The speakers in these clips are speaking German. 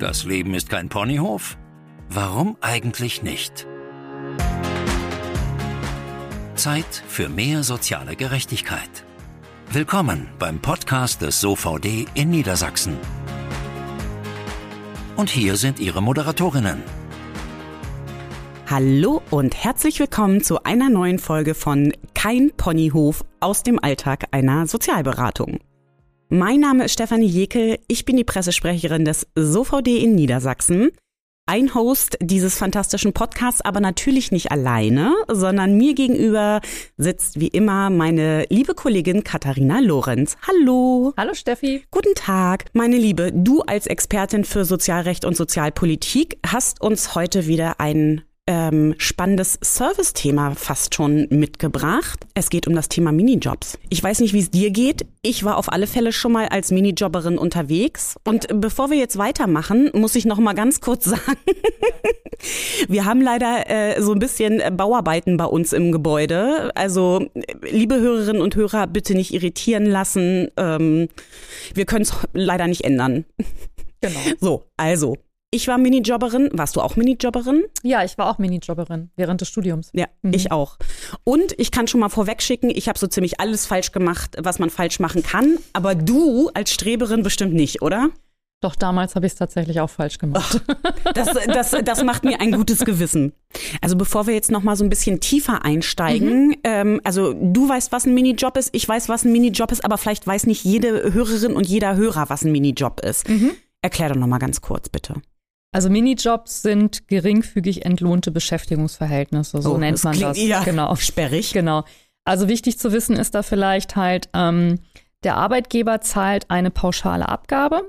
Das Leben ist kein Ponyhof? Warum eigentlich nicht? Zeit für mehr soziale Gerechtigkeit. Willkommen beim Podcast des SOVD in Niedersachsen. Und hier sind Ihre Moderatorinnen. Hallo und herzlich willkommen zu einer neuen Folge von Kein Ponyhof aus dem Alltag einer Sozialberatung. Mein Name ist Stefanie Jekel, ich bin die Pressesprecherin des SOVD in Niedersachsen. Ein Host dieses fantastischen Podcasts, aber natürlich nicht alleine, sondern mir gegenüber sitzt wie immer meine liebe Kollegin Katharina Lorenz. Hallo. Hallo Steffi. Guten Tag. Meine Liebe, du als Expertin für Sozialrecht und Sozialpolitik hast uns heute wieder ein ähm, spannendes Service-Thema fast schon mitgebracht. Es geht um das Thema Minijobs. Ich weiß nicht, wie es dir geht. Ich war auf alle Fälle schon mal als Minijobberin unterwegs. Und bevor wir jetzt weitermachen, muss ich noch mal ganz kurz sagen, wir haben leider äh, so ein bisschen Bauarbeiten bei uns im Gebäude. Also, liebe Hörerinnen und Hörer, bitte nicht irritieren lassen. Ähm, wir können es leider nicht ändern. Genau. So, also, ich war Minijobberin. Warst du auch Minijobberin? Ja, ich war auch Minijobberin während des Studiums. Ja, mhm. ich auch. Und ich kann schon mal vorwegschicken, ich habe so ziemlich alles falsch gemacht, was man falsch machen kann. Aber du als Streberin bestimmt nicht, oder? Doch damals habe ich es tatsächlich auch falsch gemacht. Oh, das, das, das macht mir ein gutes Gewissen. Also bevor wir jetzt noch mal so ein bisschen tiefer einsteigen, mhm. ähm, also du weißt, was ein Minijob ist, ich weiß, was ein Minijob ist, aber vielleicht weiß nicht jede Hörerin und jeder Hörer, was ein Minijob ist. Mhm. Erklär doch noch mal ganz kurz, bitte. Also Minijobs sind geringfügig entlohnte Beschäftigungsverhältnisse, so oh, nennt man das. Ja, genau. Sperrig. Genau. Also wichtig zu wissen ist da vielleicht halt, ähm, der Arbeitgeber zahlt eine pauschale Abgabe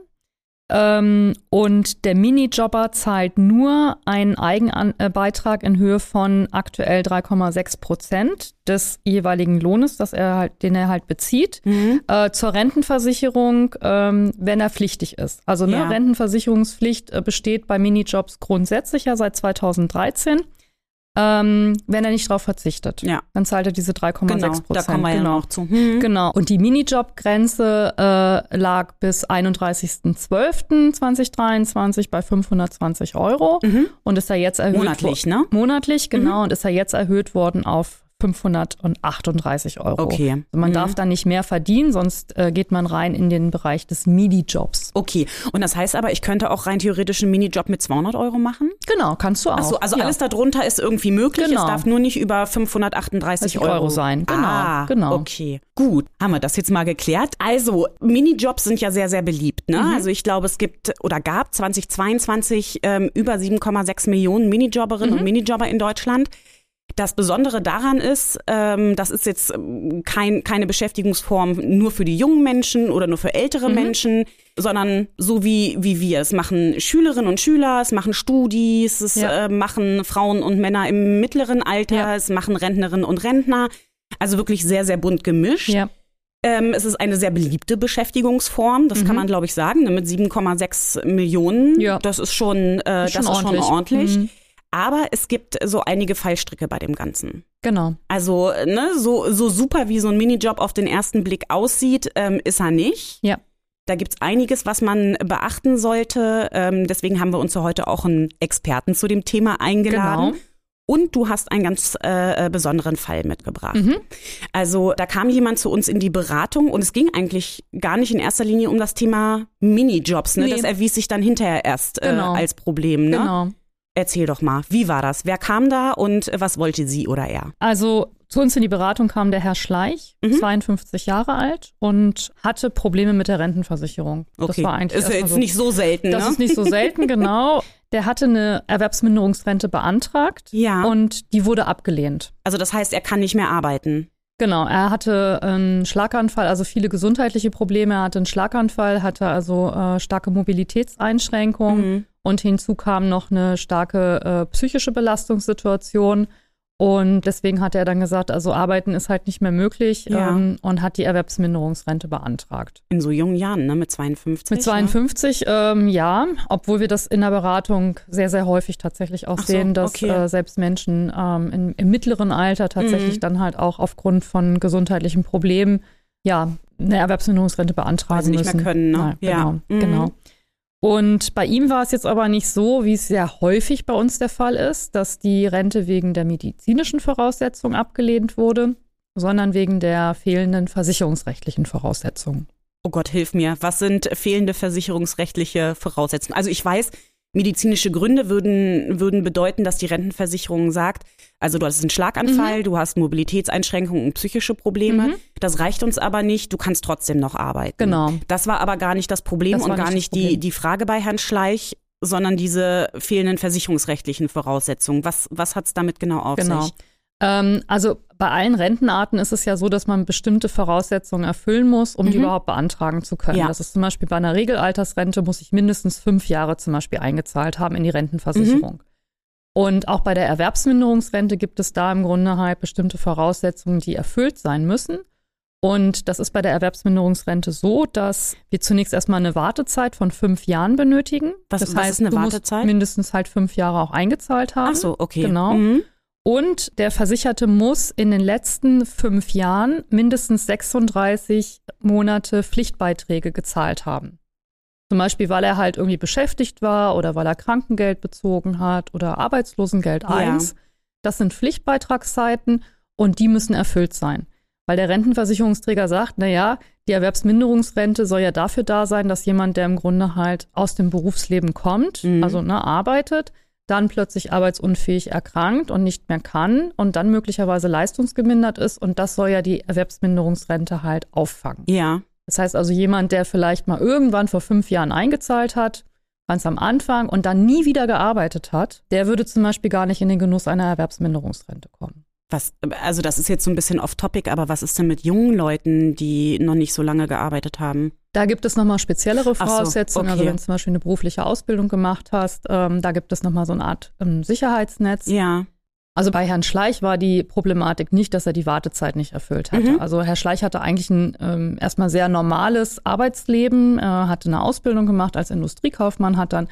ähm, und der Minijobber zahlt nur einen Eigenbeitrag in Höhe von aktuell 3,6 Prozent des jeweiligen Lohnes, das er halt, den er halt bezieht, mhm. äh, zur Rentenversicherung, ähm, wenn er pflichtig ist. Also ne, ja. Rentenversicherungspflicht äh, besteht bei Minijobs grundsätzlich ja seit 2013. Ähm, wenn er nicht darauf verzichtet. Ja. Dann zahlt er diese 3,6 Prozent. Genau, da kommen wir genau. ja noch zu. Hm. Genau. Und die Minijob-Grenze äh, lag bis 31.12.2023 bei 520 Euro mhm. und ist ja jetzt erhöht Monatlich, ne? Monatlich, genau. Mhm. Und ist ja jetzt erhöht worden auf 538 Euro. Okay. Also man mhm. darf da nicht mehr verdienen, sonst äh, geht man rein in den Bereich des Midi-Jobs. Okay. Und das heißt aber, ich könnte auch rein theoretisch einen Minijob mit 200 Euro machen? Genau, kannst du auch. Ach so, also ja. alles darunter ist irgendwie möglich. Genau. Es darf nur nicht über 538 Euro. Euro sein. Genau, ah, genau. Okay. Gut, haben wir das jetzt mal geklärt. Also, Minijobs sind ja sehr, sehr beliebt. Ne? Mhm. Also ich glaube, es gibt oder gab 2022 ähm, über 7,6 Millionen Minijobberinnen mhm. und Minijobber in Deutschland. Das Besondere daran ist, ähm, das ist jetzt ähm, kein, keine Beschäftigungsform nur für die jungen Menschen oder nur für ältere mhm. Menschen, sondern so wie, wie wir. Es machen Schülerinnen und Schüler, es machen Studis, es ja. äh, machen Frauen und Männer im mittleren Alter, ja. es machen Rentnerinnen und Rentner. Also wirklich sehr, sehr bunt gemischt. Ja. Ähm, es ist eine sehr beliebte Beschäftigungsform, das mhm. kann man, glaube ich, sagen, ne, mit 7,6 Millionen. Ja. Das ist schon, äh, ist schon das ist ordentlich. schon ordentlich. Mhm. Aber es gibt so einige Fallstricke bei dem Ganzen. Genau. Also, ne, so, so super wie so ein Minijob auf den ersten Blick aussieht, ähm, ist er nicht. Ja. Da gibt's einiges, was man beachten sollte. Ähm, deswegen haben wir uns heute auch einen Experten zu dem Thema eingeladen. Genau. Und du hast einen ganz äh, besonderen Fall mitgebracht. Mhm. Also da kam jemand zu uns in die Beratung und es ging eigentlich gar nicht in erster Linie um das Thema Minijobs. Ne? Nee. Das erwies sich dann hinterher erst äh, genau. als Problem. Ne? Genau. Erzähl doch mal, wie war das? Wer kam da und was wollte sie oder er? Also zu uns in die Beratung kam der Herr Schleich, mhm. 52 Jahre alt und hatte Probleme mit der Rentenversicherung. Okay. Das war eigentlich ist jetzt so, nicht so selten. Das ne? ist nicht so selten, genau. Der hatte eine Erwerbsminderungsrente beantragt ja. und die wurde abgelehnt. Also das heißt, er kann nicht mehr arbeiten. Genau, er hatte einen Schlaganfall, also viele gesundheitliche Probleme. Er hatte einen Schlaganfall, hatte also äh, starke Mobilitätseinschränkungen. Mhm. Und hinzu kam noch eine starke äh, psychische Belastungssituation. Und deswegen hat er dann gesagt, also arbeiten ist halt nicht mehr möglich ja. ähm, und hat die Erwerbsminderungsrente beantragt. In so jungen Jahren, ne? Mit 52? Mit 52, ja, ähm, ja obwohl wir das in der Beratung sehr, sehr häufig tatsächlich auch Ach sehen, so, okay. dass äh, selbst Menschen ähm, in, im mittleren Alter tatsächlich mhm. dann halt auch aufgrund von gesundheitlichen Problemen ja eine Erwerbsminderungsrente beantragen Weil sie müssen. nicht mehr können, ne? Ja, genau, mhm. genau. Und bei ihm war es jetzt aber nicht so, wie es sehr häufig bei uns der Fall ist, dass die Rente wegen der medizinischen Voraussetzungen abgelehnt wurde, sondern wegen der fehlenden versicherungsrechtlichen Voraussetzungen. Oh Gott, hilf mir. Was sind fehlende versicherungsrechtliche Voraussetzungen? Also ich weiß, medizinische Gründe würden, würden bedeuten, dass die Rentenversicherung sagt, also du hast einen Schlaganfall, mhm. du hast Mobilitätseinschränkungen und psychische Probleme. Mhm. Das reicht uns aber nicht, du kannst trotzdem noch arbeiten. Genau. Das war aber gar nicht das Problem das und gar nicht, die, die Frage bei Herrn Schleich, sondern diese fehlenden versicherungsrechtlichen Voraussetzungen. Was, was hat es damit genau auf genau. sich? Ähm, also bei allen Rentenarten ist es ja so, dass man bestimmte Voraussetzungen erfüllen muss, um mhm. die überhaupt beantragen zu können. Ja. Das ist zum Beispiel bei einer Regelaltersrente muss ich mindestens fünf Jahre zum Beispiel eingezahlt haben in die Rentenversicherung. Mhm. Und auch bei der Erwerbsminderungsrente gibt es da im Grunde halt bestimmte Voraussetzungen, die erfüllt sein müssen. Und das ist bei der Erwerbsminderungsrente so, dass wir zunächst erstmal eine Wartezeit von fünf Jahren benötigen. Was, das was heißt, ist eine Wartezeit? mindestens halt fünf Jahre auch eingezahlt haben. Ach so, okay. Genau. Mhm. Und der Versicherte muss in den letzten fünf Jahren mindestens 36 Monate Pflichtbeiträge gezahlt haben. Zum Beispiel, weil er halt irgendwie beschäftigt war oder weil er Krankengeld bezogen hat oder Arbeitslosengeld 1. Ja. Das sind Pflichtbeitragszeiten und die müssen erfüllt sein. Weil der Rentenversicherungsträger sagt, na ja, die Erwerbsminderungsrente soll ja dafür da sein, dass jemand, der im Grunde halt aus dem Berufsleben kommt, mhm. also ne, arbeitet, dann plötzlich arbeitsunfähig erkrankt und nicht mehr kann und dann möglicherweise leistungsgemindert ist. Und das soll ja die Erwerbsminderungsrente halt auffangen. Ja. Das heißt also, jemand, der vielleicht mal irgendwann vor fünf Jahren eingezahlt hat, ganz am Anfang und dann nie wieder gearbeitet hat, der würde zum Beispiel gar nicht in den Genuss einer Erwerbsminderungsrente kommen. Was, also das ist jetzt so ein bisschen off-topic, aber was ist denn mit jungen Leuten, die noch nicht so lange gearbeitet haben? Da gibt es nochmal speziellere Voraussetzungen. So, okay. Also wenn du zum Beispiel eine berufliche Ausbildung gemacht hast, ähm, da gibt es nochmal so eine Art ähm, Sicherheitsnetz. Ja. Also bei Herrn Schleich war die Problematik nicht, dass er die Wartezeit nicht erfüllt hatte. Mhm. Also Herr Schleich hatte eigentlich ein ähm, erstmal sehr normales Arbeitsleben, äh, hatte eine Ausbildung gemacht als Industriekaufmann, hat dann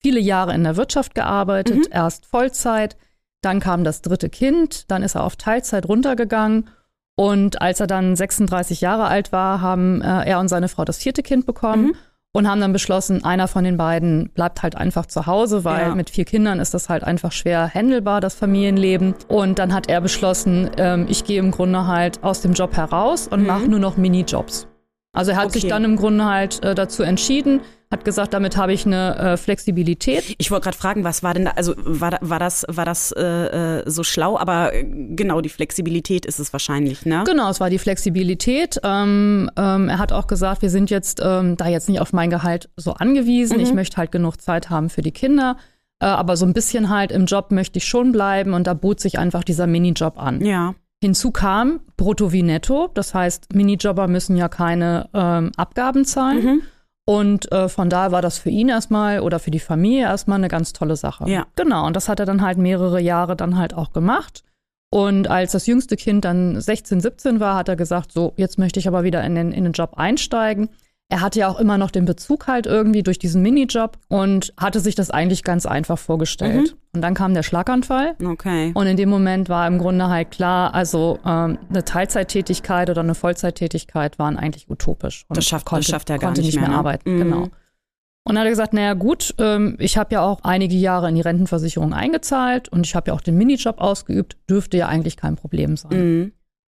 viele Jahre in der Wirtschaft gearbeitet, mhm. erst Vollzeit, dann kam das dritte Kind, dann ist er auf Teilzeit runtergegangen und als er dann 36 Jahre alt war, haben äh, er und seine Frau das vierte Kind bekommen. Mhm. Und haben dann beschlossen, einer von den beiden bleibt halt einfach zu Hause, weil ja. mit vier Kindern ist das halt einfach schwer handelbar, das Familienleben. Und dann hat er beschlossen, ähm, ich gehe im Grunde halt aus dem Job heraus und mhm. mache nur noch Minijobs. Also er hat okay. sich dann im Grunde halt äh, dazu entschieden, hat gesagt, damit habe ich eine äh, Flexibilität. Ich wollte gerade fragen, was war denn da, also war, war das, war das äh, äh, so schlau, aber äh, genau die Flexibilität ist es wahrscheinlich, ne? Genau, es war die Flexibilität. Ähm, ähm, er hat auch gesagt, wir sind jetzt ähm, da jetzt nicht auf mein Gehalt so angewiesen. Mhm. Ich möchte halt genug Zeit haben für die Kinder. Äh, aber so ein bisschen halt im Job möchte ich schon bleiben und da bot sich einfach dieser Minijob an. Ja. Hinzu kam brutto wie netto. Das heißt, Minijobber müssen ja keine ähm, Abgaben zahlen. Mhm. Und äh, von daher war das für ihn erstmal oder für die Familie erstmal eine ganz tolle Sache. Ja. Genau. Und das hat er dann halt mehrere Jahre dann halt auch gemacht. Und als das jüngste Kind dann 16, 17 war, hat er gesagt, so, jetzt möchte ich aber wieder in den, in den Job einsteigen. Er hatte ja auch immer noch den Bezug halt irgendwie durch diesen Minijob und hatte sich das eigentlich ganz einfach vorgestellt. Mhm. Und dann kam der Schlaganfall. Okay. Und in dem Moment war im Grunde halt klar, also ähm, eine Teilzeittätigkeit oder eine Vollzeittätigkeit waren eigentlich utopisch. Und das schafft, konnte, das schafft er gar konnte nicht mehr, mehr ne? arbeiten. Mhm. Genau. Und dann hat er gesagt, naja gut, ähm, ich habe ja auch einige Jahre in die Rentenversicherung eingezahlt und ich habe ja auch den Minijob ausgeübt, dürfte ja eigentlich kein Problem sein. Mhm.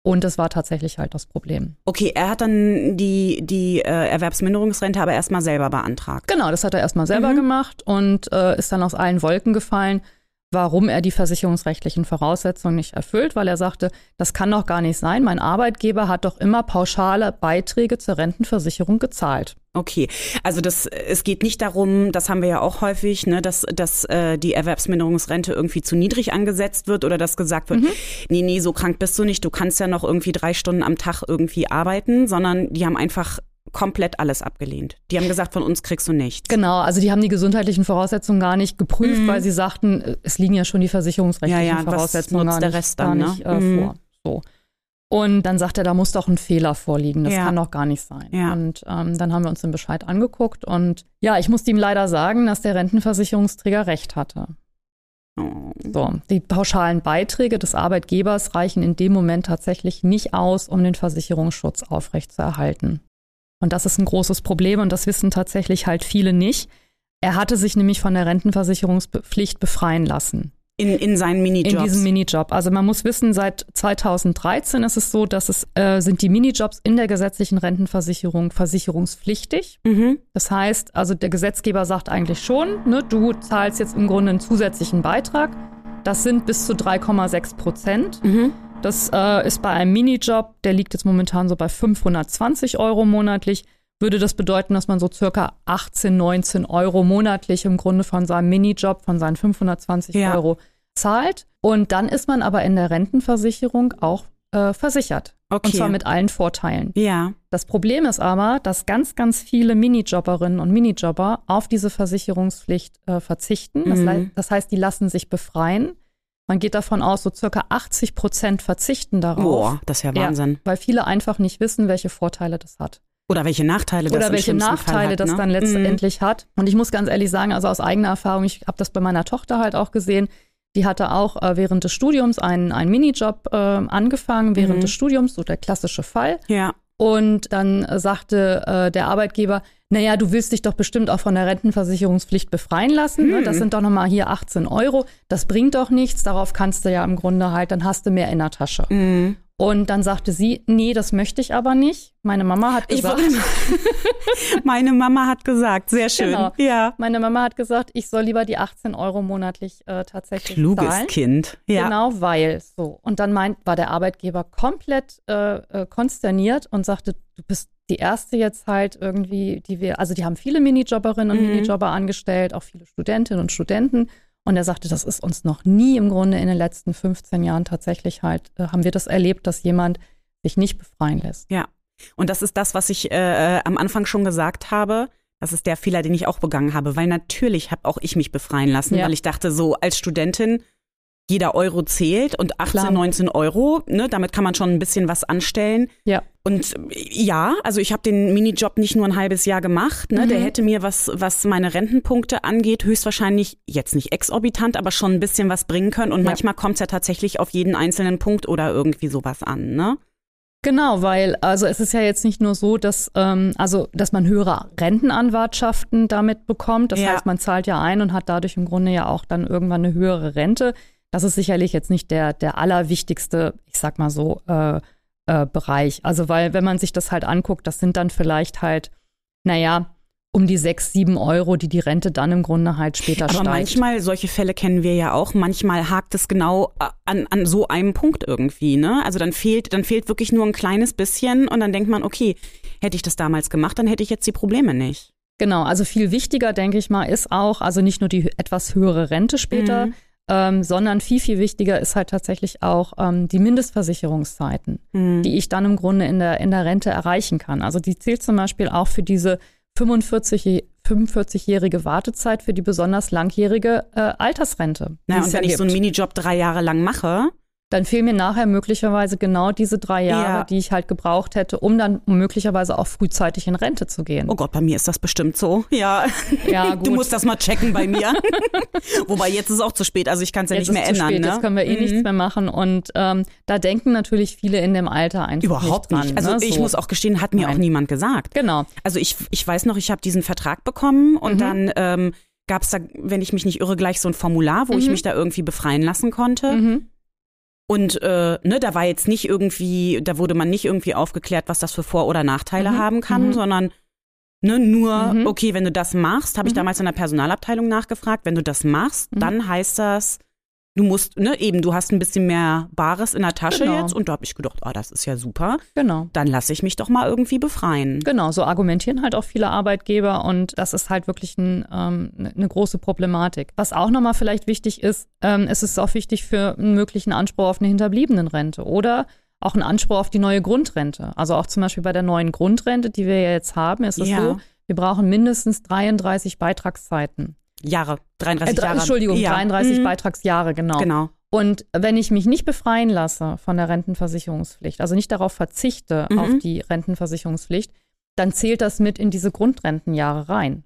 Und das war tatsächlich halt das Problem. Okay, er hat dann die, die äh, Erwerbsminderungsrente aber erstmal selber beantragt. Genau, das hat er erstmal selber mhm. gemacht und äh, ist dann aus allen Wolken gefallen, warum er die versicherungsrechtlichen Voraussetzungen nicht erfüllt, weil er sagte, das kann doch gar nicht sein. Mein Arbeitgeber hat doch immer pauschale Beiträge zur Rentenversicherung gezahlt. Okay, also das, es geht nicht darum, das haben wir ja auch häufig, ne, dass, dass äh, die Erwerbsminderungsrente irgendwie zu niedrig angesetzt wird oder dass gesagt wird, mhm. nee, nee, so krank bist du nicht, du kannst ja noch irgendwie drei Stunden am Tag irgendwie arbeiten, sondern die haben einfach komplett alles abgelehnt. Die haben gesagt, von uns kriegst du nichts. Genau, also die haben die gesundheitlichen Voraussetzungen gar nicht geprüft, mhm. weil sie sagten, es liegen ja schon die versicherungsrechtlichen ja, ja, Voraussetzungen gar, der nicht, Rest dann, gar nicht äh, mhm. vor. So. Und dann sagt er, da muss doch ein Fehler vorliegen. Das ja. kann doch gar nicht sein. Ja. Und ähm, dann haben wir uns den Bescheid angeguckt. Und ja, ich musste ihm leider sagen, dass der Rentenversicherungsträger recht hatte. Oh. So, die pauschalen Beiträge des Arbeitgebers reichen in dem Moment tatsächlich nicht aus, um den Versicherungsschutz aufrechtzuerhalten. Und das ist ein großes Problem und das wissen tatsächlich halt viele nicht. Er hatte sich nämlich von der Rentenversicherungspflicht befreien lassen. In, in seinen Minijobs. In diesem Minijob. Also man muss wissen, seit 2013 ist es so, dass es äh, sind die Minijobs in der gesetzlichen Rentenversicherung versicherungspflichtig. Mhm. Das heißt, also der Gesetzgeber sagt eigentlich schon, ne, du zahlst jetzt im Grunde einen zusätzlichen Beitrag. Das sind bis zu 3,6 Prozent. Mhm. Das äh, ist bei einem Minijob, der liegt jetzt momentan so bei 520 Euro monatlich, würde das bedeuten, dass man so circa 18, 19 Euro monatlich im Grunde von seinem Minijob, von seinen 520 Ja. Euro zahlt. Und dann ist man aber in der Rentenversicherung auch äh, versichert. Okay. Und zwar mit allen Vorteilen. Ja. Das Problem ist aber, dass ganz, ganz viele Minijobberinnen und Minijobber auf diese Versicherungspflicht äh, verzichten. Das, Mhm. das heißt, die lassen sich befreien. Man geht davon aus, so circa 80 Prozent verzichten darauf. Boah, das ist ja Wahnsinn. weil viele einfach nicht wissen, welche Vorteile das hat. Oder welche Nachteile das Oder welche Nachteile hat, das ne? dann letztendlich hat. Und ich muss ganz ehrlich sagen, also aus eigener Erfahrung, ich habe das bei meiner Tochter halt auch gesehen, die hatte auch äh, während des Studiums einen, einen Minijob äh, angefangen, während Mhm. des Studiums, so der klassische Fall. Mhm. Ja. Und dann äh, sagte äh, der Arbeitgeber, naja, du willst dich doch bestimmt auch von der Rentenversicherungspflicht befreien lassen. Ne? Hm. Das sind doch nochmal hier 18 Euro. Das bringt doch nichts. Darauf kannst du ja im Grunde halt, dann hast du mehr in der Tasche. Mhm. Und dann sagte sie, nee, das möchte ich aber nicht. Meine Mama hat gesagt, Meine Mama hat gesagt, sehr schön. Genau. Ja. meine Mama hat gesagt, ich soll lieber die 18 Euro monatlich äh, tatsächlich Kluges zahlen. Kind. Ja. Genau, weil so. Und dann meint, war der Arbeitgeber komplett äh, äh, konsterniert und sagte, du bist die erste jetzt halt irgendwie, die wir, also die haben viele Minijobberinnen und Mhm. Minijobber angestellt, auch viele Studentinnen und Studenten. Und er sagte, das ist uns noch nie im Grunde in den letzten 15 Jahren tatsächlich halt, äh, haben wir das erlebt, dass jemand sich nicht befreien lässt. Ja. Und das ist das, was ich äh, am Anfang schon gesagt habe. Das ist der Fehler, den ich auch begangen habe, weil natürlich habe auch ich mich befreien lassen, Ja. weil ich dachte, so als Studentin, jeder Euro zählt und 18, Klar. 19 Euro, ne, damit kann man schon ein bisschen was anstellen. Ja. Und ja, also ich habe den Minijob nicht nur ein halbes Jahr gemacht. Ne? Mhm. Der hätte mir, was, was meine Rentenpunkte angeht, höchstwahrscheinlich jetzt nicht exorbitant, aber schon ein bisschen was bringen können. Und Ja. manchmal kommt es ja tatsächlich auf jeden einzelnen Punkt oder irgendwie sowas an. Ne? Genau, weil also es ist ja jetzt nicht nur so, dass ähm, also dass man höhere Rentenanwartschaften damit bekommt. Das Ja. heißt, man zahlt ja ein und hat dadurch im Grunde ja auch dann irgendwann eine höhere Rente. Das ist sicherlich jetzt nicht der der allerwichtigste, ich sag mal so äh, äh, Bereich. Also weil wenn man sich das halt anguckt, das sind dann vielleicht halt, naja, um die sechs, sieben Euro, die die Rente dann im Grunde halt später Aber steigt. manchmal, solche Fälle kennen wir ja auch, manchmal hakt es genau äh, an, an so einem Punkt irgendwie, ne? Also dann fehlt, dann fehlt wirklich nur ein kleines bisschen und dann denkt man, okay, hätte ich das damals gemacht, dann hätte ich jetzt die Probleme nicht. Genau, also viel wichtiger, denke ich mal, ist auch, also nicht nur die etwas höhere Rente später, Mhm. Ähm, sondern viel, viel wichtiger ist halt tatsächlich auch ähm, die Mindestversicherungszeiten, Mhm. die ich dann im Grunde in der, in der Rente erreichen kann. Also die zählt zum Beispiel auch für diese 45 je- 45-jährige Wartezeit für die besonders langjährige äh, Altersrente. die Na, es und ja wenn ich so einen. Minijob drei Jahre lang mache, dann fehlen mir nachher möglicherweise genau diese drei Jahre, Ja. die ich halt gebraucht hätte, um dann möglicherweise auch frühzeitig in Rente zu gehen. oh Gott, bei mir ist das bestimmt so. Ja, Ja, du gut. musst das mal checken bei mir. Wobei jetzt ist es auch zu spät, also ich kann es ja Jetzt nicht mehr ist zu ändern. spät, ne? jetzt können wir eh Mhm. nichts mehr machen. Und ähm, da denken natürlich viele in dem Alter einfach Überhaupt nicht. nicht. Dran, Also ne? ich so. muss auch gestehen, hat mir auch Nein. niemand gesagt. Genau. Also ich, ich weiß noch, ich habe diesen Vertrag bekommen und Mhm. dann ähm, gab es da, wenn ich mich nicht irre, gleich so ein Formular, wo ich Mhm. mich da irgendwie befreien lassen konnte. Mhm. Und äh, ne, da war jetzt nicht irgendwie, da wurde man nicht irgendwie aufgeklärt, was das für Vor- oder Nachteile Mhm. haben kann, Mhm. sondern ne, nur, Mhm. okay, wenn du das machst, habe ich Mhm. damals in der Personalabteilung nachgefragt, wenn du das machst, Mhm. dann heißt das, du musst, ne, eben, du hast ein bisschen mehr Bares in der Tasche Genau. jetzt und da habe ich gedacht, ah, das ist ja super, Genau. dann lasse ich mich doch mal irgendwie befreien. Genau, so argumentieren halt auch viele Arbeitgeber und das ist halt wirklich ein, ähm, eine große Problematik. Was auch nochmal vielleicht wichtig ist, ähm, es ist auch wichtig für einen möglichen Anspruch auf eine Hinterbliebenenrente oder auch einen Anspruch auf die neue Grundrente. Also auch zum Beispiel bei der neuen Grundrente, die wir ja jetzt haben, ist es Ja. so, wir brauchen mindestens 33 Beitragszeiten. Jahre, 33 Äh, Jahre. Entschuldigung, Ja. 33 Mhm. Beitragsjahre, genau. Genau. Und wenn ich mich nicht befreien lasse von der Rentenversicherungspflicht, also nicht darauf verzichte Mhm. auf die Rentenversicherungspflicht, dann zählt das mit in diese Grundrentenjahre rein.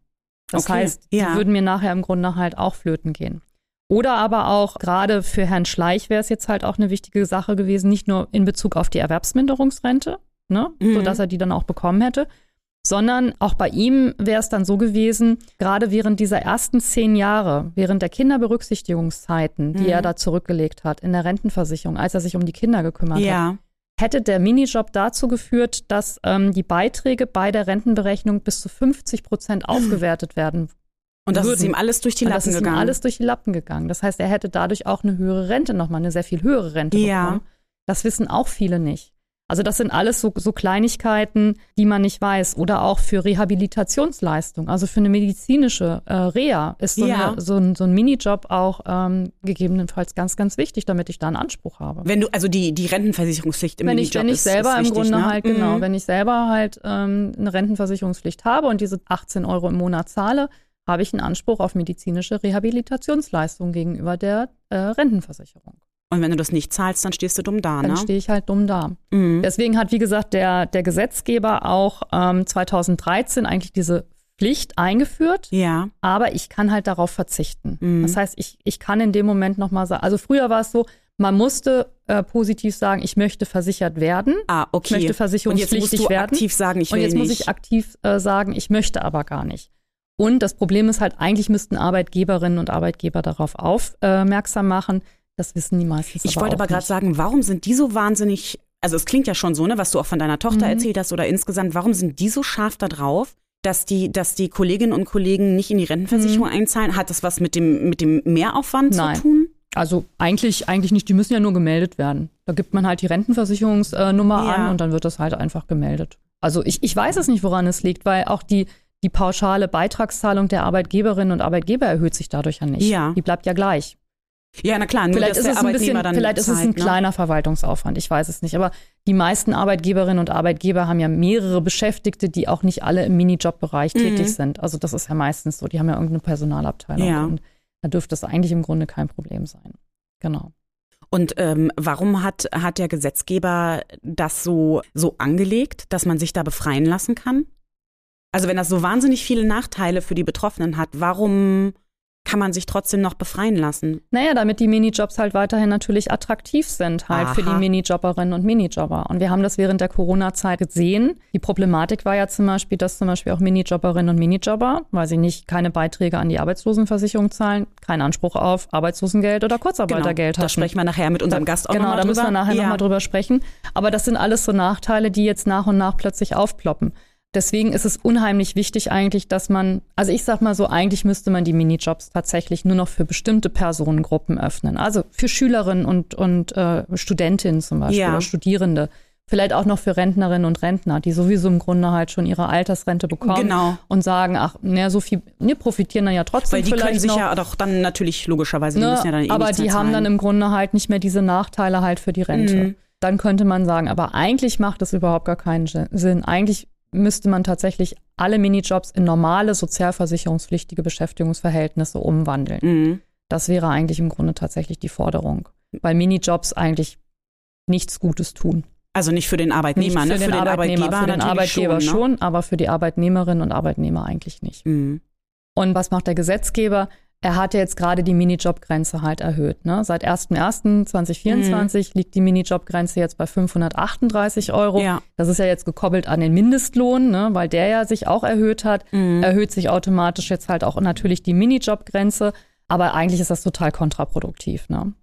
Das Okay, heißt, ja. die würden mir nachher im Grunde halt auch flöten gehen. Oder aber auch gerade für Herrn Schleich wäre es jetzt halt auch eine wichtige Sache gewesen, nicht nur in Bezug auf die Erwerbsminderungsrente, ne, Mhm. sodass er die dann auch bekommen hätte, sondern auch bei ihm wäre es dann so gewesen, gerade während dieser ersten zehn Jahre, während der Kinderberücksichtigungszeiten, die Mhm. er da zurückgelegt hat in der Rentenversicherung, als er sich um die Kinder gekümmert hat, Ja. hätte der Minijob dazu geführt, dass ähm, die Beiträge bei der Rentenberechnung bis zu 50 Prozent aufgewertet werden. Und das ist würden. ihm alles durch die Und das Lappen ist ihm gegangen. alles durch die Lappen gegangen. Das heißt, er hätte dadurch auch eine höhere Rente, nochmal eine sehr viel höhere Rente Ja. bekommen. Das wissen auch viele nicht. Also das sind alles so, so Kleinigkeiten, die man nicht weiß. Oder auch für Rehabilitationsleistung, also für eine medizinische äh, Reha ist so, Ja. eine, so, ein, so ein Minijob auch ähm, gegebenenfalls ganz, ganz wichtig, damit ich da einen Anspruch habe. Wenn du, also die, die Rentenversicherungspflicht im wenn ich, Minijob wenn ich ist, selber ist im wichtig, Grunde ne? halt, genau, Mhm. wenn ich selber halt ähm, eine Rentenversicherungspflicht habe und diese 18 Euro im Monat zahle, habe ich einen Anspruch auf medizinische Rehabilitationsleistung gegenüber der äh, Rentenversicherung. Und wenn du das nicht zahlst, dann stehst du dumm da, Dann ne? stehe ich halt dumm da. Mhm. Deswegen hat, wie gesagt, der, der Gesetzgeber auch ähm, 2013 eigentlich diese Pflicht eingeführt, Ja. aber ich kann halt darauf verzichten. Mhm. Das heißt, ich, ich kann in dem Moment nochmal sagen, also früher war es so, man musste äh, positiv sagen, ich möchte versichert werden. Ah, okay. Ich möchte Und jetzt versicherungspflichtig musst du werden. aktiv sagen, ich und will jetzt nicht. muss ich aktiv äh, sagen, ich möchte aber gar nicht. Und das Problem ist halt, eigentlich müssten Arbeitgeberinnen und Arbeitgeber darauf aufmerksam machen. Das wissen die meistens Ich aber wollte aber gerade sagen, warum sind die so wahnsinnig, also es klingt ja schon so, ne, was du auch von deiner Tochter Mhm. erzählt hast oder insgesamt, warum sind die so scharf da drauf, dass die, dass die Kolleginnen und Kollegen nicht in die Rentenversicherung einzahlen? Hat das was mit dem, mit dem Mehraufwand Mhm. Nein. zu tun? Also eigentlich, eigentlich nicht, die müssen ja nur gemeldet werden. Da gibt man halt die Rentenversicherungsnummer Ja. an und dann wird das halt einfach gemeldet. Also ich, ich weiß es nicht, woran es liegt, weil auch die, die pauschale Beitragszahlung der Arbeitgeberinnen und Arbeitgeber erhöht sich dadurch ja nicht. Ja. Die bleibt ja gleich. Ja, na klar, nur Vielleicht ist es ein bisschen, vielleicht ist es ein ne? kleiner Verwaltungsaufwand, ich weiß es nicht. Aber die meisten Arbeitgeberinnen und Arbeitgeber haben ja mehrere Beschäftigte, die auch nicht alle im Minijobbereich Mhm. tätig sind. Also das ist ja meistens so. Die haben ja irgendeine Personalabteilung. Ja. Und da dürfte es eigentlich im Grunde kein Problem sein. Genau. Und ähm, warum hat, hat der Gesetzgeber das so, so angelegt, dass man sich da befreien lassen kann? Also wenn das so wahnsinnig viele Nachteile für die Betroffenen hat, warum kann man sich trotzdem noch befreien lassen? Naja, damit die Minijobs halt weiterhin natürlich attraktiv sind, halt für die Aha. Minijobberinnen und Minijobber. Und wir haben das während der Corona-Zeit gesehen. Die Problematik war ja zum Beispiel, dass zum Beispiel auch Minijobberinnen und Minijobber, weil sie nicht keine Beiträge an die Arbeitslosenversicherung zahlen, keinen Anspruch auf Arbeitslosengeld oder Kurzarbeitergeld Genau, da sprechen wir nachher mit unserem Gast auch Genau, da müssen wir nachher ja. nochmal drüber sprechen. Aber das sind alles so Nachteile, die jetzt nach und nach plötzlich aufploppen. Deswegen ist es unheimlich wichtig eigentlich, dass man, also ich sag mal so, eigentlich müsste man die Minijobs tatsächlich nur noch für bestimmte Personengruppen öffnen. Also für Schülerinnen und, und äh, Studentinnen zum Beispiel Ja. oder Studierende. Vielleicht auch noch für Rentnerinnen und Rentner, die sowieso im Grunde halt schon ihre Altersrente bekommen Genau. und sagen, ach, naja, so viel, ne, profitieren dann ja trotzdem Weil die vielleicht können sich noch. ja doch dann natürlich logischerweise, die Ne, müssen ja dann eh aber die haben dann im Grunde halt nicht mehr diese Nachteile halt für die Rente. Mhm. Dann könnte man sagen, aber eigentlich macht es überhaupt gar keinen Sinn. Eigentlich müsste man tatsächlich alle Minijobs in normale sozialversicherungspflichtige Beschäftigungsverhältnisse umwandeln. Mhm. Das wäre eigentlich im Grunde tatsächlich die Forderung, weil Minijobs eigentlich nichts Gutes tun. Also nicht für den Arbeitnehmer, nicht ne? für den Arbeitnehmer, für den Arbeitgeber schon. schon, Ne? aber für die Arbeitnehmerinnen und Arbeitnehmer eigentlich nicht. Mhm. Und was macht der Gesetzgeber? Er hat ja jetzt gerade die Minijobgrenze halt erhöht. Ne? Seit 1.1.2024 liegt die Minijobgrenze jetzt bei 538 Euro. Mhm. Ja. Das ist ja jetzt gekoppelt an den Mindestlohn, ne? weil der ja sich auch erhöht hat. Mhm. Erhöht sich automatisch jetzt halt auch natürlich die Minijobgrenze. Aber eigentlich ist das total kontraproduktiv. Ne?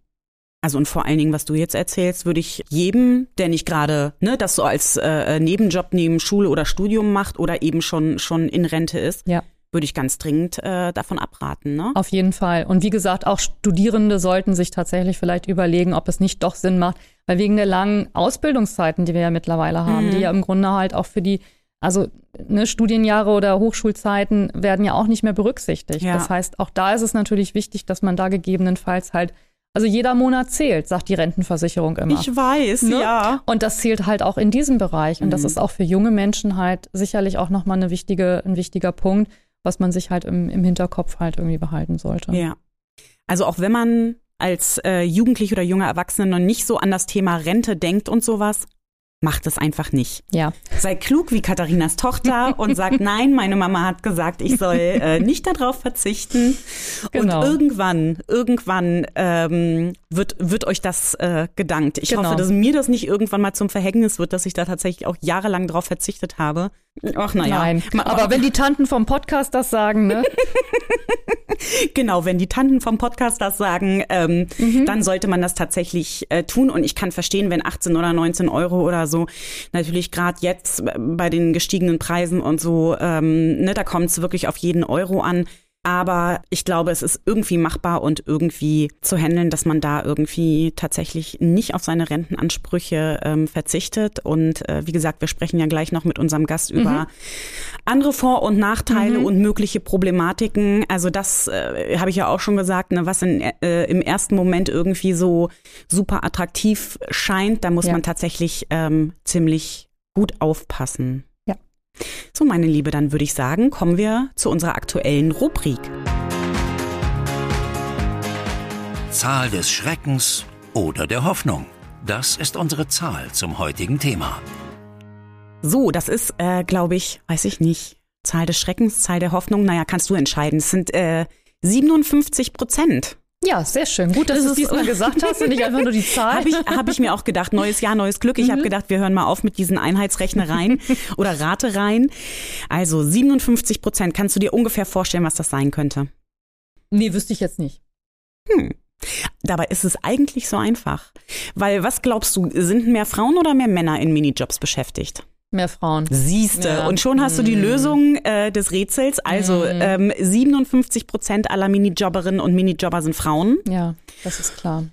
Also und vor allen Dingen, was du jetzt erzählst, würde ich jedem, der nicht gerade ne, das so als äh, Nebenjob neben Schule oder Studium macht oder eben schon schon in Rente ist, Ja. Würde ich ganz dringend äh, davon abraten. Ne? Auf jeden Fall. Und wie gesagt, auch Studierende sollten sich tatsächlich vielleicht überlegen, ob es nicht doch Sinn macht, weil wegen der langen Ausbildungszeiten, die wir ja mittlerweile haben, Mhm. die ja im Grunde halt auch für die, also ne, Studienjahre oder Hochschulzeiten werden ja auch nicht mehr berücksichtigt. Ja. Das heißt, auch da ist es natürlich wichtig, dass man da gegebenenfalls halt, also jeder Monat zählt, sagt die Rentenversicherung immer. Ich weiß, Ne? ja. Und das zählt halt auch in diesem Bereich. Und das Mhm. ist auch für junge Menschen halt sicherlich auch nochmal eine wichtige, ein wichtiger Punkt, was man sich halt im, im Hinterkopf halt irgendwie behalten sollte. Ja. Also auch wenn man als äh, Jugendlich oder junger Erwachsener noch nicht so an das Thema Rente denkt und sowas, macht es einfach nicht. Ja. Sei klug wie Katharinas Tochter und sag, nein, meine Mama hat gesagt, ich soll äh, nicht darauf verzichten. Genau. Und irgendwann, irgendwann ähm, wird, wird euch das äh, gedankt. Ich Genau. hoffe, dass mir das nicht irgendwann mal zum Verhängnis wird, dass ich da tatsächlich auch jahrelang drauf verzichtet habe. Ach naja. Nein. Aber wenn die Tanten vom Podcast das sagen, ne? genau, wenn die Tanten vom Podcast das sagen, ähm, mhm. dann sollte man das tatsächlich äh, tun. Und ich kann verstehen, wenn 18 oder 19 Euro oder so, natürlich gerade jetzt bei den gestiegenen Preisen und so, ähm, ne, da kommt es wirklich auf jeden Euro an. Aber ich glaube, es ist irgendwie machbar und irgendwie zu handeln, dass man da irgendwie tatsächlich nicht auf seine Rentenansprüche ähm, verzichtet. Und äh, wie gesagt, wir sprechen ja gleich noch mit unserem Gast mhm. über andere Vor- und Nachteile mhm. und mögliche Problematiken. Also das äh, habe ich ja auch schon gesagt, ne, was in, äh, im ersten Moment irgendwie so super attraktiv scheint, da muss ja. man tatsächlich ähm, ziemlich gut aufpassen. So, meine Liebe, dann würde ich sagen, kommen wir zu unserer aktuellen Rubrik. Zahl des Schreckens oder der Hoffnung. Das ist unsere Zahl zum heutigen Thema. So, das ist, äh, glaube ich, weiß ich nicht, Zahl des Schreckens, Zahl der Hoffnung. Naja, kannst du entscheiden. Es sind äh, 57 Prozent. Ja, sehr schön. Gut, dass du es diesmal gesagt hast und nicht einfach nur die Zahl. Habe ich, hab ich mir auch gedacht, neues Jahr, neues Glück. Ich mhm. habe gedacht, wir hören mal auf mit diesen Einheitsrechnereien oder Ratereien. Also 57 Prozent. Kannst du dir ungefähr vorstellen, was das sein könnte? Nee, wüsste ich jetzt nicht. Hm. Dabei ist es eigentlich so einfach. Weil was glaubst du, sind mehr Frauen oder mehr Männer in Minijobs beschäftigt? Mehr Frauen. Siehste. Ja. Und schon hast du die mm. Lösung äh, des Rätsels. Also mm. ähm, 57 Prozent aller Minijobberinnen und Minijobber sind Frauen. Ja, das ist klar.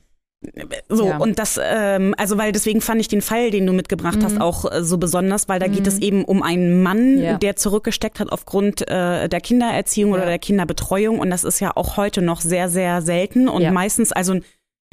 So, ja. und das, ähm, also weil deswegen fand ich den Fall, den du mitgebracht mhm. hast, auch äh, so besonders, weil da mhm. geht es eben um einen Mann, ja. der zurückgesteckt hat aufgrund äh, der Kindererziehung ja. oder der Kinderbetreuung. Und das ist ja auch heute noch sehr, sehr selten und meistens, also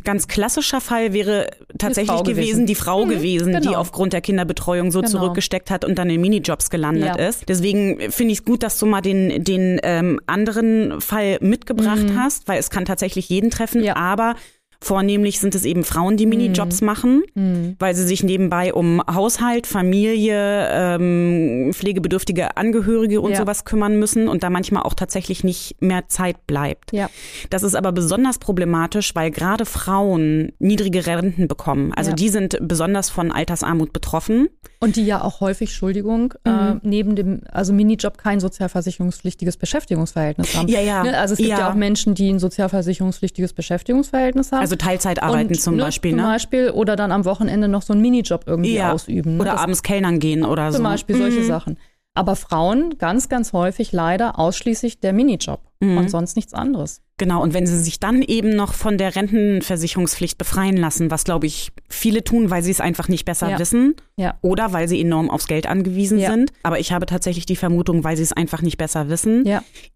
ganz klassischer Fall wäre tatsächlich die gewesen, gewesen, die Frau mhm, gewesen, genau. die aufgrund der Kinderbetreuung so genau. zurückgesteckt hat und dann in Minijobs gelandet ja. ist. Deswegen finde ich es gut, dass du mal den, den ähm, anderen Fall mitgebracht mhm. hast, weil es kann tatsächlich jeden treffen, ja. aber Vornehmlich sind es eben Frauen, die Minijobs mhm. machen, mhm. weil sie sich nebenbei um Haushalt, Familie, ähm, pflegebedürftige Angehörige und ja. sowas kümmern müssen und da manchmal auch tatsächlich nicht mehr Zeit bleibt. Ja. Das ist aber besonders problematisch, weil gerade Frauen niedrige Renten bekommen. Also ja. die sind besonders von Altersarmut betroffen. Und die ja auch häufig, Entschuldigung, äh, mhm. äh, neben dem, also Minijob kein sozialversicherungspflichtiges Beschäftigungsverhältnis haben. Ja, ja. Ne? Also es gibt ja. ja auch Menschen, die ein sozialversicherungspflichtiges Beschäftigungsverhältnis haben. Also Teilzeit arbeiten zum ne, Beispiel, ne? Zum Beispiel oder dann am Wochenende noch so einen Minijob irgendwie ja. ausüben. Ne? Oder das abends Kellnern gehen oder zum so. Zum Beispiel solche mhm. Sachen. Aber Frauen ganz, ganz häufig leider ausschließlich der Minijob mhm. und sonst nichts anderes. Genau, und wenn sie sich dann eben noch von der Rentenversicherungspflicht befreien lassen, was glaube ich viele tun, weil sie es einfach nicht besser ja. wissen ja. oder weil sie enorm aufs Geld angewiesen ja. sind. Aber ich habe tatsächlich die Vermutung, weil sie es einfach nicht besser wissen,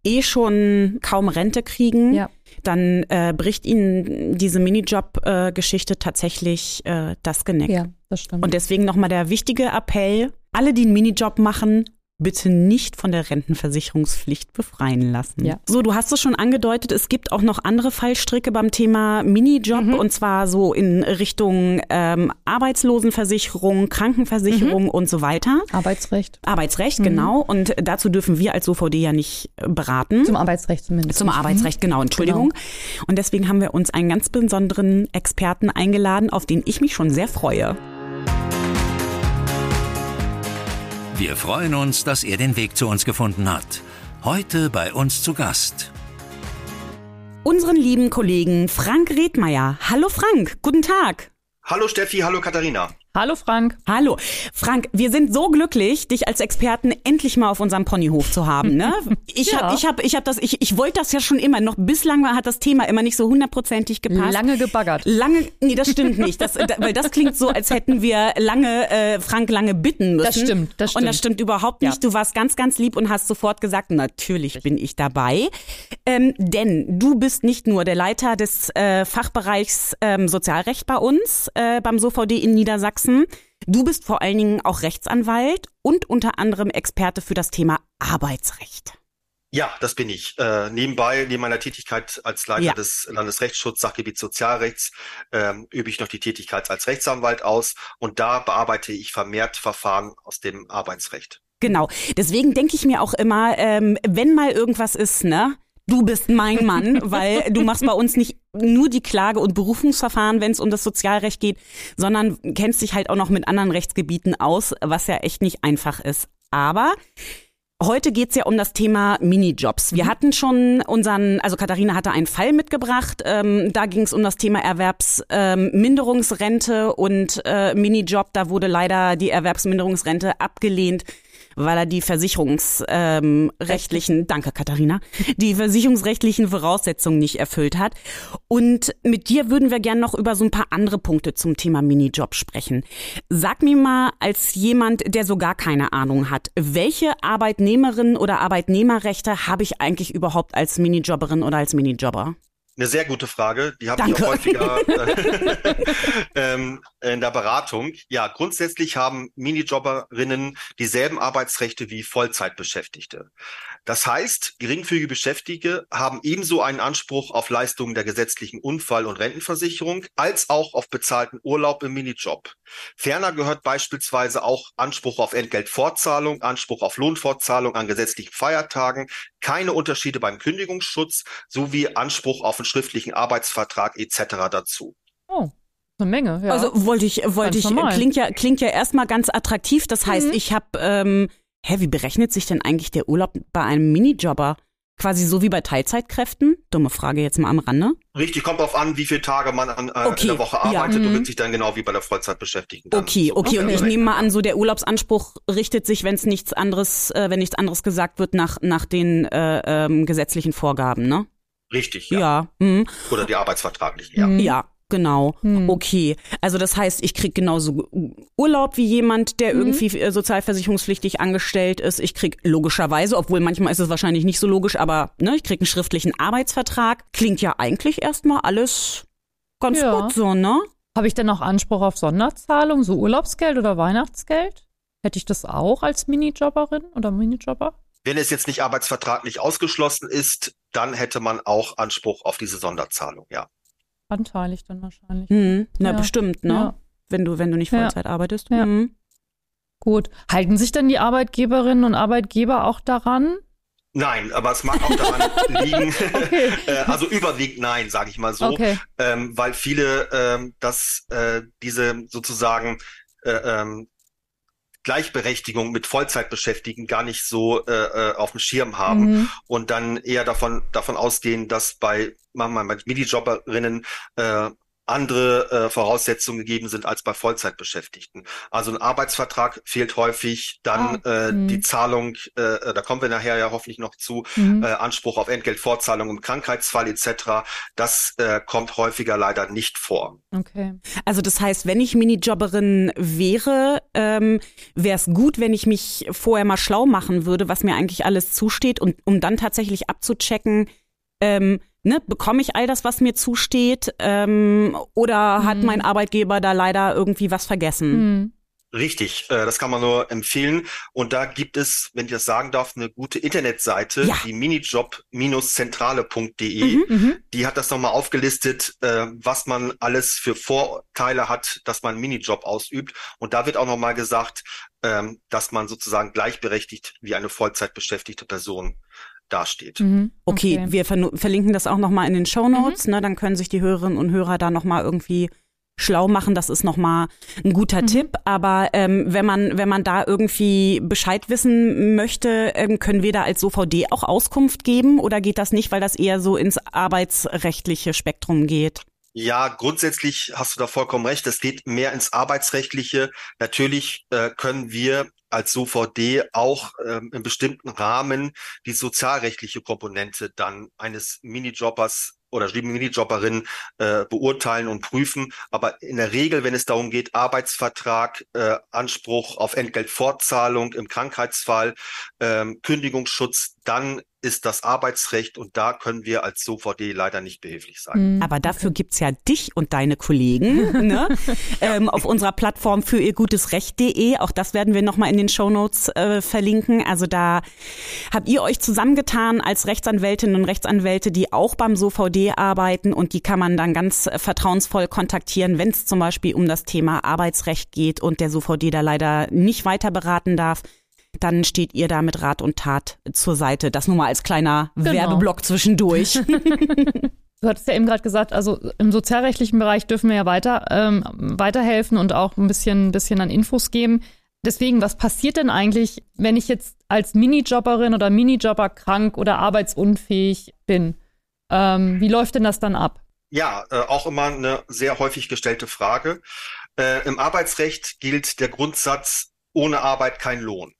eh schon kaum Rente kriegen, dann äh, bricht ihnen diese Minijob-Geschichte äh, tatsächlich äh, das Genick. Ja, das stimmt. Und deswegen nochmal der wichtige Appell, alle, die einen Minijob machen, bitte nicht von der Rentenversicherungspflicht befreien lassen. Ja. So, du hast es schon angedeutet, es gibt auch noch andere Fallstricke beim Thema Minijob mhm. und zwar so in Richtung ähm, Arbeitslosenversicherung, Krankenversicherung mhm. und so weiter. Arbeitsrecht. Arbeitsrecht, mhm. genau. Und dazu dürfen wir als OVD ja nicht äh, beraten. Zum Arbeitsrecht zumindest. Zum Arbeitsrecht, genau, Entschuldigung. Genau. Und deswegen haben wir uns einen ganz besonderen Experten eingeladen, auf den ich mich schon sehr freue. Wir freuen uns, dass er den Weg zu uns gefunden hat. Heute bei uns zu Gast. Unseren lieben Kollegen Frank Redmeier. Hallo Frank, guten Tag. Hallo Steffi, hallo Katharina. Hallo Frank. Hallo. Frank, wir sind so glücklich, dich als Experten endlich mal auf unserem Ponyhof zu haben. Ne? Ich ja. habe ich hab, ich hab das, ich, ich wollte das ja schon immer. Noch bislang hat das Thema immer nicht so hundertprozentig gepasst. Lange gebaggert. Lange, nee, das stimmt nicht. Das, weil das klingt so, als hätten wir lange, äh, Frank lange bitten müssen. Das stimmt, das stimmt. Und das stimmt überhaupt nicht. Ja. Du warst ganz, ganz lieb und hast sofort gesagt, natürlich bin ich dabei. Ähm, denn du bist nicht nur der Leiter des äh, Fachbereichs ähm, Sozialrecht bei uns, äh, beim SOVD in Niedersachsen. Du bist vor allen Dingen auch Rechtsanwalt und unter anderem Experte für das Thema Arbeitsrecht. Ja, das bin ich. Äh, nebenbei, neben meiner Tätigkeit als Leiter ja. des Landesrechtsschutzes Sachgebiet Sozialrechts, ähm, übe ich noch die Tätigkeit als Rechtsanwalt aus und da bearbeite ich vermehrt Verfahren aus dem Arbeitsrecht. Genau. Deswegen denke ich mir auch immer, ähm, wenn mal irgendwas ist, ne, du bist mein Mann, weil du machst bei uns nicht nur die Klage- und Berufungsverfahren, wenn es um das Sozialrecht geht, sondern kennst dich halt auch noch mit anderen Rechtsgebieten aus, was ja echt nicht einfach ist. Aber Heute geht's ja um das Thema Minijobs. Wir mhm. hatten schon unseren, also Katharina hatte einen Fall mitgebracht. Ähm, da ging's um das Thema Erwerbsminderungsrente ähm, und äh, Minijob. Da wurde leider die Erwerbsminderungsrente abgelehnt weil er die versicherungsrechtlichen, ähm, danke Katharina, die versicherungsrechtlichen Voraussetzungen nicht erfüllt hat. Und mit dir würden wir gerne noch über so ein paar andere Punkte zum Thema Minijob sprechen. Sag mir mal als jemand, der so gar keine Ahnung hat, welche Arbeitnehmerinnen oder Arbeitnehmerrechte habe ich eigentlich überhaupt als Minijobberin oder als Minijobber? Eine sehr gute Frage. Die habe ich auch häufiger äh, ähm, in der Beratung. Ja, grundsätzlich haben Minijobberinnen dieselben Arbeitsrechte wie Vollzeitbeschäftigte. Das heißt, geringfügige Beschäftigte haben ebenso einen Anspruch auf Leistungen der gesetzlichen Unfall- und Rentenversicherung als auch auf bezahlten Urlaub im Minijob. Ferner gehört beispielsweise auch Anspruch auf Entgeltfortzahlung, Anspruch auf Lohnfortzahlung an gesetzlichen Feiertagen, keine Unterschiede beim Kündigungsschutz sowie Anspruch auf einen schriftlichen Arbeitsvertrag etc. dazu. Oh. Eine Menge, ja. Also wollte ich, wollte ich, klingt ja, klingt ja erstmal ganz attraktiv. Das heißt, mhm. ich habe ähm, hä, wie berechnet sich denn eigentlich der Urlaub bei einem Minijobber? Quasi so wie bei Teilzeitkräften? Dumme Frage jetzt mal am Rande. Richtig, kommt drauf an, wie viele Tage man an, äh, okay, in der Woche arbeitet ja. und wird sich dann genau wie bei der Vollzeitbeschäftigten. Okay, so okay, und ich nehme mal an, so der Urlaubsanspruch richtet sich, wenn es nichts anderes, äh, wenn nichts anderes gesagt wird, nach, nach den äh, ähm, gesetzlichen Vorgaben, ne? Richtig, ja. ja. Mhm. Oder die arbeitsvertraglichen, ja. Ja, Genau, hm. okay. Also das heißt, ich krieg genauso Urlaub wie jemand, der mhm. irgendwie äh, sozialversicherungspflichtig angestellt ist. Ich krieg logischerweise, obwohl manchmal ist es wahrscheinlich nicht so logisch, aber ne, ich krieg einen schriftlichen Arbeitsvertrag. Klingt ja eigentlich erstmal alles ganz ja. gut so, ne? Habe ich denn auch Anspruch auf Sonderzahlung, so Urlaubsgeld oder Weihnachtsgeld? Hätte ich das auch als Minijobberin oder Minijobber? Wenn es jetzt nicht arbeitsvertraglich ausgeschlossen ist, dann hätte man auch Anspruch auf diese Sonderzahlung, ja anteilig dann wahrscheinlich. Mhm. Na, ja. bestimmt, ne? Ja. Wenn du, wenn du nicht Vollzeit ja. arbeitest. Ja. Mhm. Gut. Halten sich denn die Arbeitgeberinnen und Arbeitgeber auch daran? Nein, aber es mag auch daran liegen, okay. äh, also überwiegend nein, sage ich mal so, okay. ähm, weil viele ähm, das äh, diese sozusagen äh, ähm, Gleichberechtigung mit Vollzeitbeschäftigten gar nicht so äh, äh, auf dem Schirm haben mhm. und dann eher davon davon ausgehen, dass bei machen wir mal Minijobberinnen äh, andere äh, Voraussetzungen gegeben sind als bei Vollzeitbeschäftigten. Also ein Arbeitsvertrag fehlt häufig, dann oh. äh, mhm. die Zahlung, äh, äh, da kommen wir nachher ja hoffentlich noch zu, mhm. äh, Anspruch auf Entgeltfortzahlung im Krankheitsfall etc. Das äh, kommt häufiger leider nicht vor. Okay. Also das heißt, wenn ich Minijobberin wäre, ähm, wäre es gut, wenn ich mich vorher mal schlau machen würde, was mir eigentlich alles zusteht und um dann tatsächlich abzuchecken, ähm, ne, bekomme ich all das, was mir zusteht, ähm, oder mhm. hat mein Arbeitgeber da leider irgendwie was vergessen? Mhm. Richtig, äh, das kann man nur empfehlen. Und da gibt es, wenn ich das sagen darf, eine gute Internetseite, ja. die minijob-zentrale.de. Mhm, mhm, die hat das nochmal aufgelistet, äh, was man alles für Vorteile hat, dass man einen Minijob ausübt. Und da wird auch nochmal gesagt, ähm, dass man sozusagen gleichberechtigt wie eine Vollzeitbeschäftigte Person dasteht. Mhm. Okay, okay, wir ver verlinken das auch nochmal in den Show Notes, mhm. ne? Dann können sich die Hörerinnen und Hörer da nochmal irgendwie schlau machen. Das ist nochmal ein guter mhm. Tipp. Aber ähm, wenn man, wenn man da irgendwie Bescheid wissen möchte, ähm, können wir da als OVD auch Auskunft geben oder geht das nicht, weil das eher so ins arbeitsrechtliche Spektrum geht? Ja, grundsätzlich hast du da vollkommen recht. Es geht mehr ins Arbeitsrechtliche. Natürlich äh, können wir als SOVD auch ähm, in bestimmten Rahmen die sozialrechtliche Komponente dann eines Minijobbers oder Minijobberin äh, beurteilen und prüfen. Aber in der Regel, wenn es darum geht, Arbeitsvertrag, äh, Anspruch auf Entgeltfortzahlung im Krankheitsfall, ähm, Kündigungsschutz, dann ist das Arbeitsrecht und da können wir als SOVD leider nicht behilflich sein. Mhm. Aber dafür gibt's ja dich und deine Kollegen ne? ähm, auf unserer Plattform für ihr gutes Recht.de. Auch das werden wir nochmal in den Shownotes äh, verlinken. Also da habt ihr euch zusammengetan als Rechtsanwältinnen und Rechtsanwälte, die auch beim SOVD arbeiten und die kann man dann ganz vertrauensvoll kontaktieren, wenn es zum Beispiel um das Thema Arbeitsrecht geht und der SOVD da leider nicht weiter beraten darf dann steht ihr da mit Rat und Tat zur Seite. Das nur mal als kleiner genau. Werbeblock zwischendurch. Du hattest ja eben gerade gesagt, also im sozialrechtlichen Bereich dürfen wir ja weiter ähm, weiterhelfen und auch ein bisschen, bisschen an Infos geben. Deswegen, was passiert denn eigentlich, wenn ich jetzt als Minijobberin oder Minijobber krank oder arbeitsunfähig bin? Ähm, wie läuft denn das dann ab? Ja, äh, auch immer eine sehr häufig gestellte Frage. Äh, Im Arbeitsrecht gilt der Grundsatz, ohne Arbeit kein Lohn.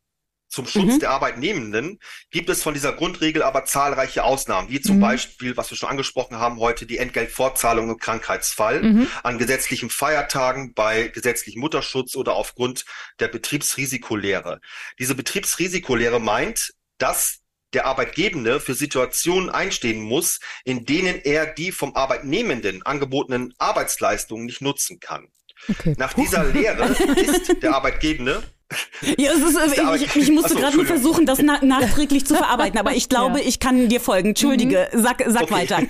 Zum Schutz mhm. der Arbeitnehmenden gibt es von dieser Grundregel aber zahlreiche Ausnahmen, wie zum mhm. Beispiel, was wir schon angesprochen haben heute, die Entgeltfortzahlung im Krankheitsfall, mhm. an gesetzlichen Feiertagen, bei gesetzlichem Mutterschutz oder aufgrund der Betriebsrisikolehre. Diese Betriebsrisikolehre meint, dass der Arbeitgebende für Situationen einstehen muss, in denen er die vom Arbeitnehmenden angebotenen Arbeitsleistungen nicht nutzen kann. Okay. Nach dieser Lehre ist der Arbeitgebende ja, es ist, also ich, ich, musste gerade nur versuchen, das na, nachträglich zu verarbeiten, aber ich glaube, ja. ich kann dir folgen. Entschuldige, mhm. sag, sag okay. weiter.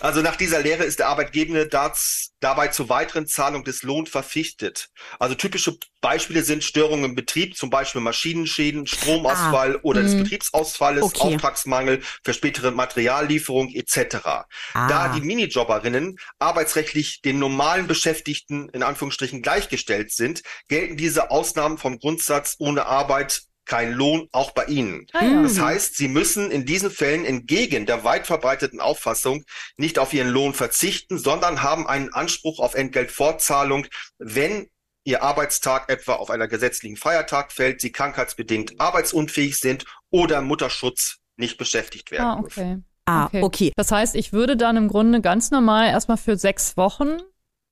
Also nach dieser Lehre ist der Arbeitgebende das, dabei zur weiteren Zahlung des Lohns verpflichtet. Also typische Beispiele sind Störungen im Betrieb, zum Beispiel Maschinenschäden, Stromausfall ah, oder mh. des Betriebsausfalles, okay. Auftragsmangel, für spätere Materiallieferung etc. Ah. Da die Minijobberinnen arbeitsrechtlich den normalen Beschäftigten in Anführungsstrichen gleichgestellt sind, gelten diese Ausnahmen vom Grundsatz ohne Arbeit kein Lohn, auch bei Ihnen. Ah, ja. Das heißt, Sie müssen in diesen Fällen entgegen der weit verbreiteten Auffassung nicht auf Ihren Lohn verzichten, sondern haben einen Anspruch auf Entgeltfortzahlung, wenn Ihr Arbeitstag etwa auf einer gesetzlichen Feiertag fällt, Sie krankheitsbedingt arbeitsunfähig sind oder Mutterschutz nicht beschäftigt werden ah, okay. Ah, okay. okay. Das heißt, ich würde dann im Grunde ganz normal erstmal für sechs Wochen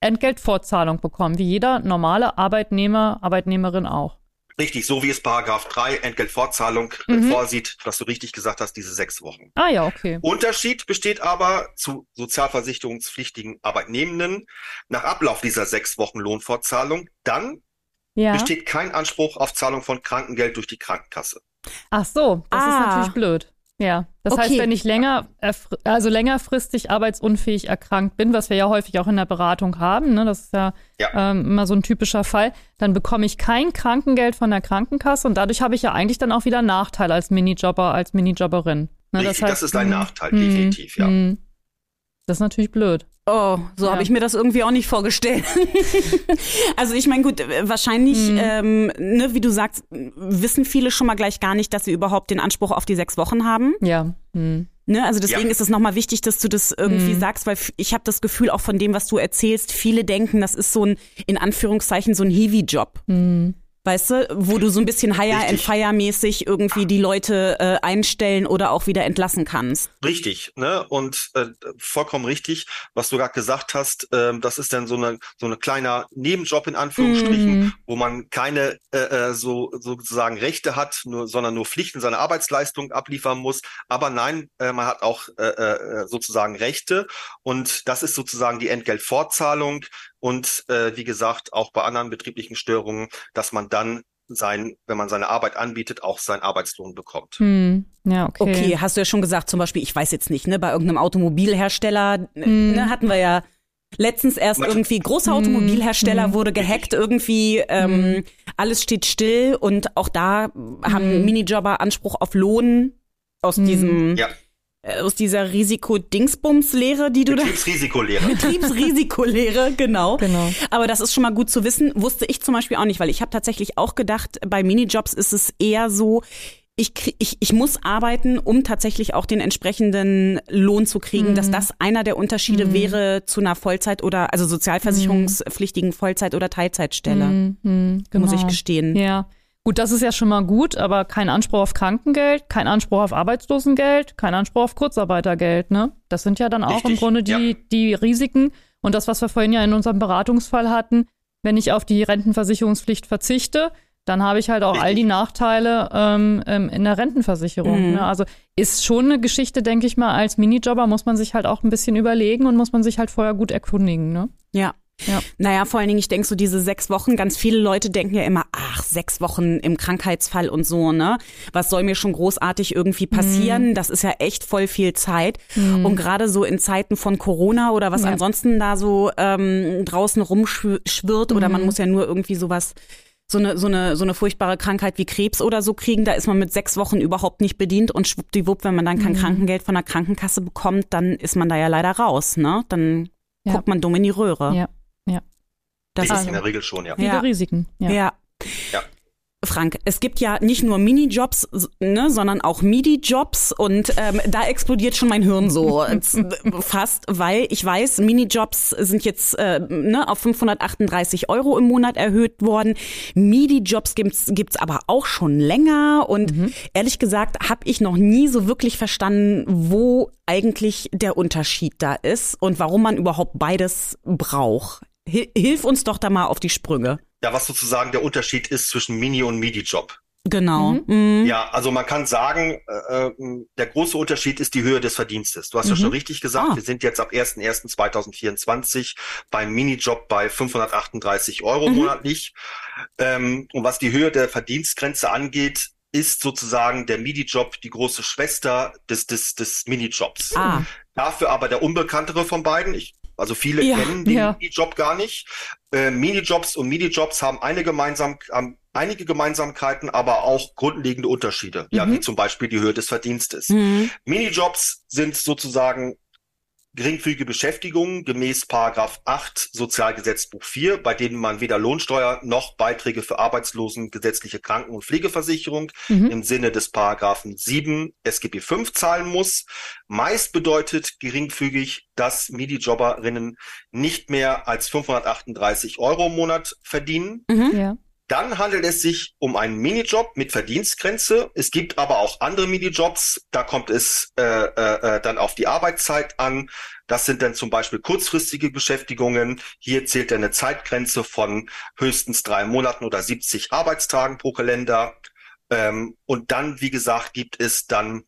Entgeltfortzahlung bekommen, wie jeder normale Arbeitnehmer, Arbeitnehmerin auch. Richtig, so wie es Paragraph 3 Entgeltfortzahlung mhm. vorsieht, was du richtig gesagt hast, diese sechs Wochen. Ah ja, okay. Unterschied besteht aber zu sozialversicherungspflichtigen Arbeitnehmenden. Nach Ablauf dieser sechs Wochen Lohnfortzahlung, dann ja. besteht kein Anspruch auf Zahlung von Krankengeld durch die Krankenkasse. Ach so, das ah. ist natürlich blöd. Ja, das okay. heißt, wenn ich länger, also längerfristig arbeitsunfähig erkrankt bin, was wir ja häufig auch in der Beratung haben, ne, das ist ja, ja. Ähm, immer so ein typischer Fall, dann bekomme ich kein Krankengeld von der Krankenkasse und dadurch habe ich ja eigentlich dann auch wieder Nachteil als Minijobber, als Minijobberin. Ne, Richtig, das, heißt, das ist ein Nachteil, definitiv, ja. Das ist natürlich blöd. Oh, so ja. habe ich mir das irgendwie auch nicht vorgestellt. also ich meine, gut, wahrscheinlich, mhm. ähm, ne, wie du sagst, wissen viele schon mal gleich gar nicht, dass sie überhaupt den Anspruch auf die sechs Wochen haben. Ja. Mhm. Ne, also deswegen ja. ist es nochmal wichtig, dass du das irgendwie mhm. sagst, weil ich habe das Gefühl auch von dem, was du erzählst, viele denken, das ist so ein, in Anführungszeichen, so ein Heavy-Job. Mhm weißt du, wo du so ein bisschen Hire Richtig. and Fire mäßig irgendwie die Leute äh, einstellen oder auch wieder entlassen kannst. Richtig, ne? Und äh, vollkommen richtig, was du gerade gesagt hast, äh, das ist dann so eine so eine kleiner Nebenjob in Anführungsstrichen, mm. wo man keine äh, äh, so sozusagen Rechte hat, nur, sondern nur Pflichten, seine Arbeitsleistung abliefern muss. Aber nein, äh, man hat auch äh, äh, sozusagen Rechte und das ist sozusagen die Entgeltfortzahlung und äh, wie gesagt auch bei anderen betrieblichen Störungen, dass man dann sein, wenn man seine Arbeit anbietet, auch seinen Arbeitslohn bekommt. Hm. Ja, okay. Okay, hast du ja schon gesagt, zum Beispiel, ich weiß jetzt nicht, ne, bei irgendeinem Automobilhersteller, hm. ne, hatten wir ja letztens erst Was? irgendwie, großer hm. Automobilhersteller hm. wurde gehackt, irgendwie ähm, hm. alles steht still und auch da haben hm. Minijobber Anspruch auf Lohn aus diesem ja äh, aus dieser Risiko-Dingsbums-Lehre, die du da. Betriebsrisikolehre. Betriebsrisikolehre, genau. genau. Aber das ist schon mal gut zu wissen. Wusste ich zum Beispiel auch nicht, weil ich habe tatsächlich auch gedacht, bei Minijobs ist es eher so, ich, ich, ich muss arbeiten, um tatsächlich auch den entsprechenden Lohn zu kriegen, mhm. dass das einer der Unterschiede mhm. wäre zu einer Vollzeit- oder also sozialversicherungspflichtigen Vollzeit- oder Teilzeitstelle. Mhm. mhm. Genau. Muss ich genau. gestehen. Ja. Gut, das ist ja schon mal gut, aber kein Anspruch auf Krankengeld, kein Anspruch auf Arbeitslosengeld, kein Anspruch auf Kurzarbeitergeld, ne? Das sind ja dann auch Richtig, im Grunde die, ja. die Risiken. Und das, was wir vorhin ja in unserem Beratungsfall hatten, wenn ich auf die Rentenversicherungspflicht verzichte, dann habe ich halt auch Richtig. all die Nachteile ähm, ähm, in der Rentenversicherung. Mhm. Ne? Also ist schon eine Geschichte, denke ich mal, als Minijobber muss man sich halt auch ein bisschen überlegen und muss man sich halt vorher gut erkundigen. Ne? Ja, ja. Naja, vor allen Dingen, ich denke so diese sechs Wochen, ganz viele Leute denken ja immer, ach, sechs Wochen im Krankheitsfall und so, ne? Was soll mir schon großartig irgendwie passieren? Mhm. Das ist ja echt voll viel Zeit. Mhm. Und gerade so in Zeiten von Corona oder was ja. ansonsten da so ähm, draußen rumschwirrt mhm. oder man mhm. muss ja nur irgendwie sowas so eine, so eine, so eine furchtbare Krankheit wie Krebs oder so kriegen, da ist man mit sechs Wochen überhaupt nicht bedient und schwuppdiwupp, wenn man dann kein mhm. Krankengeld von der Krankenkasse bekommt, dann ist man da ja leider raus, ne? Dann ja. guckt man dumm in die Röhre. Ja, ja. Das ist in der Regel schon, ja. Viele ja. Risiken. Ja. ja. ja. Frank, es gibt ja nicht nur Minijobs, ne, sondern auch MIDI-Jobs und ähm, da explodiert schon mein Hirn so fast, weil ich weiß, Minijobs sind jetzt äh, ne, auf 538 Euro im Monat erhöht worden. MIDI-Jobs gibt's gibt's aber auch schon länger und mhm. ehrlich gesagt habe ich noch nie so wirklich verstanden, wo eigentlich der Unterschied da ist und warum man überhaupt beides braucht. Hilf uns doch da mal auf die Sprünge ja, was sozusagen der Unterschied ist zwischen Mini- und MIDI-Job. Genau. Mhm. mhm. Ja, also man kann sagen, äh, äh, der große Unterschied ist die Höhe des Verdienstes. Du hast mhm. ja schon richtig gesagt, ah. wir sind jetzt ab 1.1.2024 beim Minijob bei 538 Euro mhm. monatlich. Ähm, und was die Höhe der Verdienstgrenze angeht, ist sozusagen der MIDI-Job die große Schwester des, des, des Minijobs. Ah. Dafür aber der unbekanntere von beiden. Ich also viele ja, kennen den ja. Minijob gar nicht. Äh, Minijobs und Minijobs haben eine gemeinsam, haben einige Gemeinsamkeiten, aber auch grundlegende Unterschiede. Mhm. Ja, wie zum Beispiel die Höhe des Verdienstes. Mhm. Minijobs sind sozusagen geringfügige Beschäftigungen gemäß Paragraph 8 Sozialgesetzbuch 4, bei denen man weder Lohnsteuer noch Beiträge für Arbeitslosen, gesetzliche Kranken- und Pflegeversicherung mhm. im Sinne des Paragraphen 7 SGB 5 zahlen muss. Meist bedeutet geringfügig, dass MIDI-Jobberinnen nicht mehr als 538 Euro im Monat verdienen. Mhm. Ja. Dann handelt es sich um einen Minijob mit Verdienstgrenze. Es gibt aber auch andere Minijobs. Da kommt es äh, äh, äh, dann auf die Arbeitszeit an. Das sind dann zum Beispiel kurzfristige Beschäftigungen. Hier zählt eine Zeitgrenze von höchstens drei Monaten oder 70 Arbeitstagen pro Kalender. Ähm, und dann, wie gesagt, gibt es dann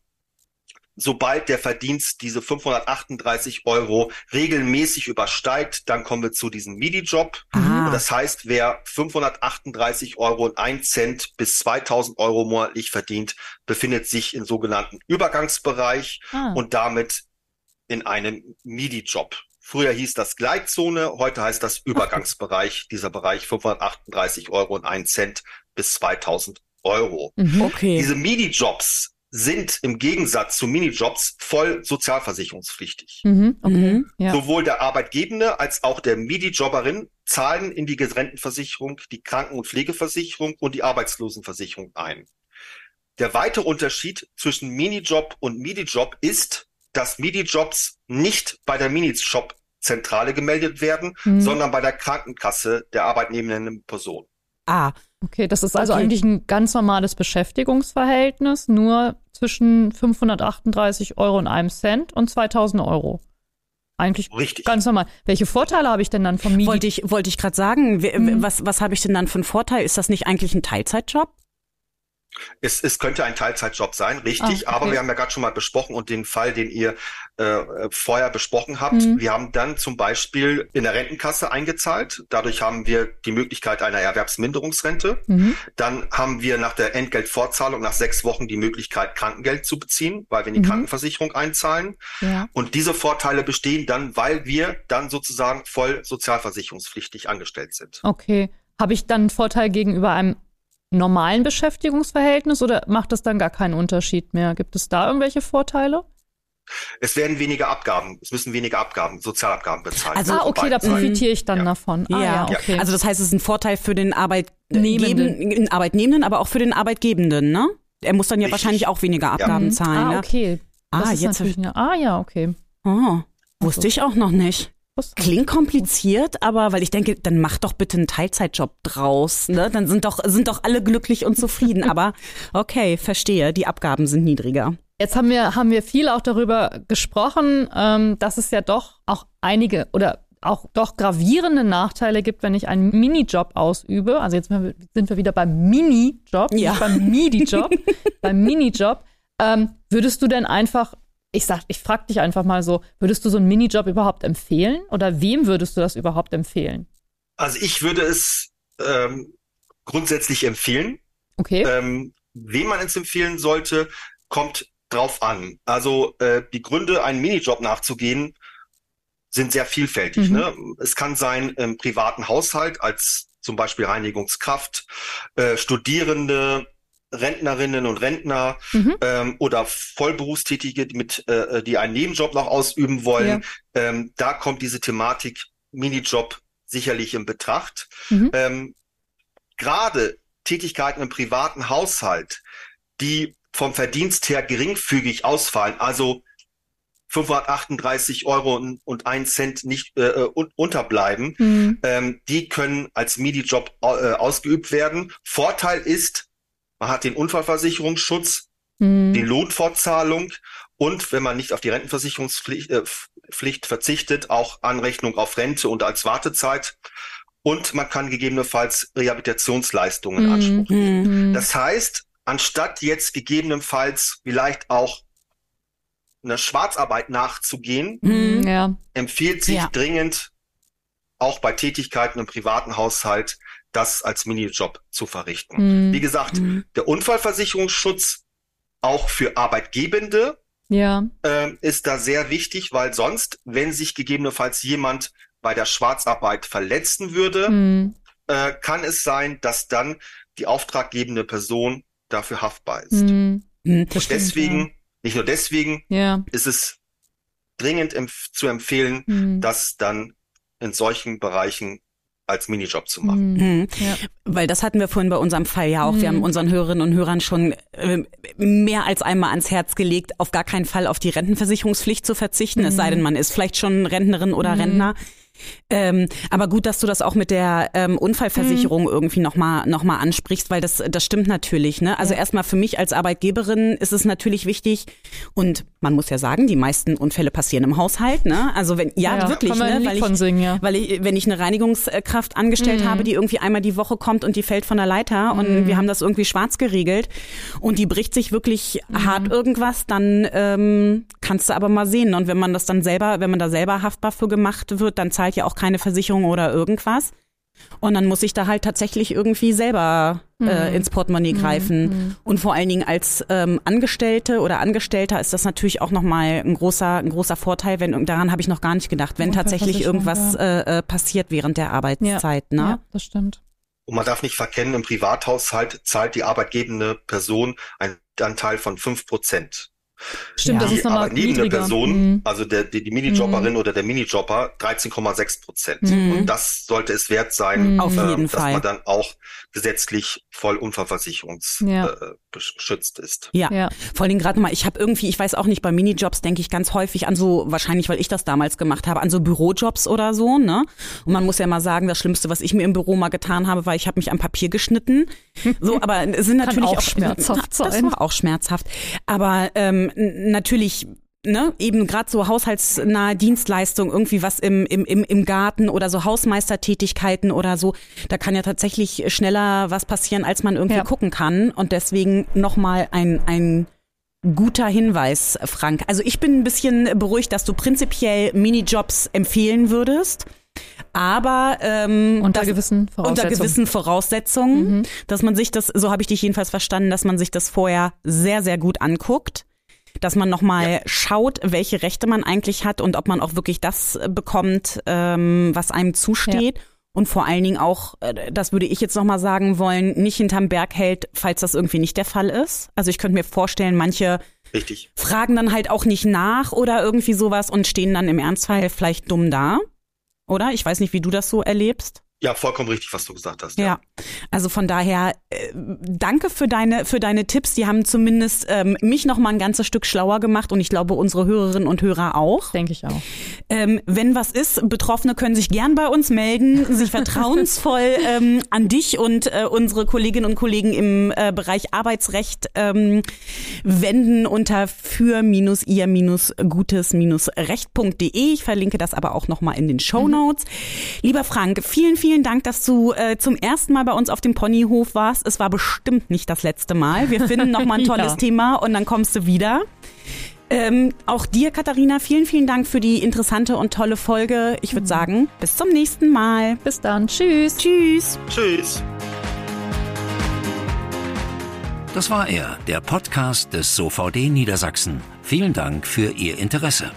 sobald der Verdienst diese 538 Euro regelmäßig übersteigt, dann kommen wir zu diesem MIDI-Job. Das heißt, wer 538 Euro und 1 Cent bis 2000 Euro monatlich verdient, befindet sich im sogenannten Übergangsbereich ah. und damit in einem MIDI-Job. Früher hieß das Gleitzone, heute heißt das Übergangsbereich, dieser Bereich 538 Euro und 1 Cent bis 2000 Euro. Mhm. Okay. Diese MIDI-Jobs sind im Gegensatz zu Minijobs voll sozialversicherungspflichtig. Mhm, okay, mhm. ja. Sowohl der Arbeitgebende als auch der Minijobberin zahlen in die Rentenversicherung, die Kranken- und Pflegeversicherung und die Arbeitslosenversicherung ein. Der weitere Unterschied zwischen Minijob und Minijob ist, dass Minijobs nicht bei der Minijob-Zentrale gemeldet werden, mhm. sondern bei der Krankenkasse der arbeitnehmenden Person. Ah, okay, das ist also okay. eigentlich ein ganz normales Beschäftigungsverhältnis, nur zwischen 538 Euro und einem Cent und 2000 Euro. Eigentlich Richtig. ganz normal. Welche Vorteile habe ich denn dann vom Midi? Wollte ich, wollte ich gerade sagen, mhm. was, was habe ich denn dann für einen Vorteil? Ist das nicht eigentlich ein Teilzeitjob? Es, es könnte ein Teilzeitjob sein, richtig, ah, okay. aber wir haben ja gerade schon mal besprochen und den Fall, den ihr äh, vorher besprochen habt, mhm. wir haben dann zum Beispiel in der Rentenkasse eingezahlt. Dadurch haben wir die Möglichkeit einer Erwerbsminderungsrente. Mhm. Dann haben wir nach der Entgeltfortzahlung nach sechs Wochen die Möglichkeit, Krankengeld zu beziehen, weil wir in die mhm. Krankenversicherung einzahlen. Ja. Und diese Vorteile bestehen dann, weil wir dann sozusagen voll sozialversicherungspflichtig angestellt sind. Okay. Habe ich dann einen Vorteil gegenüber einem normalen Beschäftigungsverhältnis oder macht das dann gar keinen Unterschied mehr? Gibt es da irgendwelche Vorteile? Es werden weniger Abgaben, es müssen weniger Abgaben, Sozialabgaben bezahlt. Also ah, okay, da profitiere ich dann ja. davon. Ah, ja. ja. okay. Also das heißt, es ist ein Vorteil für den Arbeitnehmenden, Arbeitnehmenden, aber auch für den Arbeitgebenden, ne? Er muss dann ja Richtig. wahrscheinlich auch weniger Abgaben ja. zahlen. Ah, okay. Das ah, jetzt. Eine, ah, ja, okay. Oh, wusste ich auch noch nicht. Klingt kompliziert, aber weil ich denke, dann mach doch bitte einen Teilzeitjob draus. Ne? Dann sind doch, sind doch alle glücklich und zufrieden. aber okay, verstehe, die Abgaben sind niedriger. Jetzt haben wir, haben wir viel auch darüber gesprochen, ähm, dass es ja doch auch einige oder auch doch gravierende Nachteile gibt, wenn ich einen Minijob ausübe. Also jetzt sind wir wieder beim Minijob, ja. nicht beim Midi-Job, beim Minijob. Ähm, würdest du denn einfach ich sag, ich frag dich einfach mal so, würdest du so einen Minijob überhaupt empfehlen? Oder wem würdest du das überhaupt empfehlen? Also ich würde es ähm, grundsätzlich empfehlen. Okay. Ähm, wem man es empfehlen sollte, kommt drauf an. Also äh, die Gründe, einen Minijob nachzugehen, sind sehr vielfältig. Mhm. Ne? Es kann sein im privaten Haushalt als zum Beispiel Reinigungskraft, äh, Studierende, Rentnerinnen und Rentner mhm. ähm, oder Vollberufstätige, die mit, äh, die einen Nebenjob noch ausüben wollen. Ja. Ähm, da kommt diese Thematik Minijob sicherlich in Betracht. Mhm. Ähm, Gerade Tätigkeiten im privaten Haushalt, die vom Verdienst her geringfügig ausfallen, also 538 Euro und, ein Cent nicht äh, äh unterbleiben, mhm. ähm, die können als Minijob äh, ausgeübt werden. Vorteil ist, man hat den Unfallversicherungsschutz, mhm. die Lohnfortzahlung und wenn man nicht auf die Rentenversicherungspflicht äh, Pflicht verzichtet, auch Anrechnung auf Rente und als Wartezeit. Und man kann gegebenenfalls Rehabilitationsleistungen mhm. Anspruch nehmen. Mhm. Das heißt, anstatt jetzt gegebenenfalls vielleicht auch einer Schwarzarbeit nachzugehen, mhm, ja. empfiehlt sich ja. dringend auch bei Tätigkeiten im privaten Haushalt das als Minijob zu verrichten. Mhm. Wie gesagt, mhm. der Unfallversicherungsschutz auch für Arbeitgebende ja. äh, ist da sehr wichtig, weil sonst, wenn sich gegebenenfalls jemand bei der Schwarzarbeit verletzen würde, mhm. äh, kann es sein, dass dann die auftraggebende Person dafür haftbar ist. Mhm. Und deswegen, ja. nicht nur deswegen, ja. ist es dringend empf zu empfehlen, mhm. dass dann in solchen Bereichen als Minijob zu machen. Mhm. mhm. Ja. Weil das hatten wir vorhin bei unserem Fall ja auch. Mhm. Wir haben unseren Hörerinnen und Hörern schon äh, mehr als einmal ans Herz gelegt, auf gar keinen Fall auf die Rentenversicherungspflicht zu verzichten, mhm. es sei denn, man ist vielleicht schon Rentnerin oder mhm. Rentner. Ähm, aber gut, dass du das auch mit der ähm, Unfallversicherung mhm. irgendwie nochmal noch mal ansprichst, weil das, das stimmt natürlich. Ne? Also ja. erstmal für mich als Arbeitgeberin ist es natürlich wichtig und man muss ja sagen, die meisten Unfälle passieren im Haushalt. Ne? Also wenn ja, ja wirklich, ne? weil, ich, singen, ja. weil ich, wenn ich eine Reinigungskraft angestellt mhm. habe, die irgendwie einmal die Woche kommt und die fällt von der Leiter mhm. und wir haben das irgendwie schwarz geregelt und die bricht sich wirklich mhm. hart irgendwas, dann ähm, kannst du aber mal sehen. Und wenn man das dann selber, wenn man da selber haftbar für gemacht wird, dann zahlt ja auch keine Versicherung oder irgendwas. Und dann muss ich da halt tatsächlich irgendwie selber äh, mhm. ins Portemonnaie mhm. greifen. Mhm. Und vor allen Dingen als ähm, Angestellte oder Angestellter ist das natürlich auch nochmal ein großer, ein großer Vorteil, wenn daran habe ich noch gar nicht gedacht, wenn tatsächlich irgendwas ja. äh, äh passiert während der Arbeitszeit. Ja, ne? ja, das stimmt. Und man darf nicht verkennen, im Privathaushalt zahlt die arbeitgebende Person einen Anteil von fünf Prozent. Stimmt, ja. das ist nochmal Aber neben der Person, mhm. also der, die, die Minijobberin mhm. oder der Minijobber, 13,6 Prozent. Mhm. Und das sollte es wert sein, mhm. Auf äh, jeden dass Fall. man dann auch gesetzlich voll unfallversicherungsgeschützt ja. äh, ist. Ja. ja, vor allen Dingen gerade mal, ich habe irgendwie, ich weiß auch nicht, bei Minijobs denke ich ganz häufig an so, wahrscheinlich, weil ich das damals gemacht habe, an so Bürojobs oder so, ne? Und man muss ja mal sagen, das Schlimmste, was ich mir im Büro mal getan habe, war, ich habe mich am Papier geschnitten. So, aber es sind natürlich auch, auch schmerzhaft sein. Das war auch schmerzhaft. Aber ähm, natürlich ne, eben gerade so haushaltsnahe Dienstleistungen, irgendwie was im, im, im, im Garten oder so Hausmeistertätigkeiten oder so, da kann ja tatsächlich schneller was passieren, als man irgendwie ja. gucken kann. Und deswegen nochmal ein, ein guter Hinweis, Frank. Also ich bin ein bisschen beruhigt, dass du prinzipiell Minijobs empfehlen würdest. Aber ähm, unter, das, gewissen unter gewissen Voraussetzungen, mhm. dass man sich das, so habe ich dich jedenfalls verstanden, dass man sich das vorher sehr, sehr gut anguckt dass man nochmal ja. schaut, welche Rechte man eigentlich hat und ob man auch wirklich das äh, bekommt, ähm, was einem zusteht. Ja. Und vor allen Dingen auch, äh, das würde ich jetzt nochmal sagen wollen, nicht hinterm Berg hält, falls das irgendwie nicht der Fall ist. Also ich könnte mir vorstellen, manche Richtig. fragen dann halt auch nicht nach oder irgendwie sowas und stehen dann im Ernstfall vielleicht dumm da. Oder? Ich weiß nicht, wie du das so erlebst. Ja, vollkommen richtig, was du gesagt hast. Ja, ja. also von daher äh, danke für deine für deine Tipps. Die haben zumindest ähm, mich noch mal ein ganzes Stück schlauer gemacht und ich glaube unsere Hörerinnen und Hörer auch. Denke ich auch. Ähm, wenn was ist, Betroffene können sich gern bei uns melden, sich vertrauensvoll ähm, an dich und äh, unsere Kolleginnen und Kollegen im äh, Bereich Arbeitsrecht ähm, wenden unter für-ihr-gutes-recht.de. Ich verlinke das aber auch noch mal in den Show Notes. Mhm. Lieber Frank, vielen vielen vielen Dank, dass du äh, zum ersten Mal bei uns auf dem Ponyhof warst. Es war bestimmt nicht das letzte Mal. Wir finden noch mal ein tolles ja. Thema und dann kommst du wieder. Ähm, auch dir, Katharina, vielen, vielen Dank für die interessante und tolle Folge. Ich würde mhm. sagen, bis zum nächsten Mal. Bis dann. Tschüss. Tschüss. Tschüss. Das war er, der Podcast des SOVD Niedersachsen. Vielen Dank für Ihr Interesse.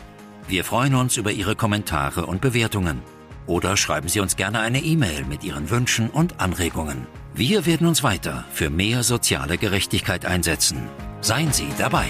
Wir freuen uns über Ihre Kommentare und Bewertungen. Oder schreiben Sie uns gerne eine E-Mail mit Ihren Wünschen und Anregungen. Wir werden uns weiter für mehr soziale Gerechtigkeit einsetzen. Seien Sie dabei.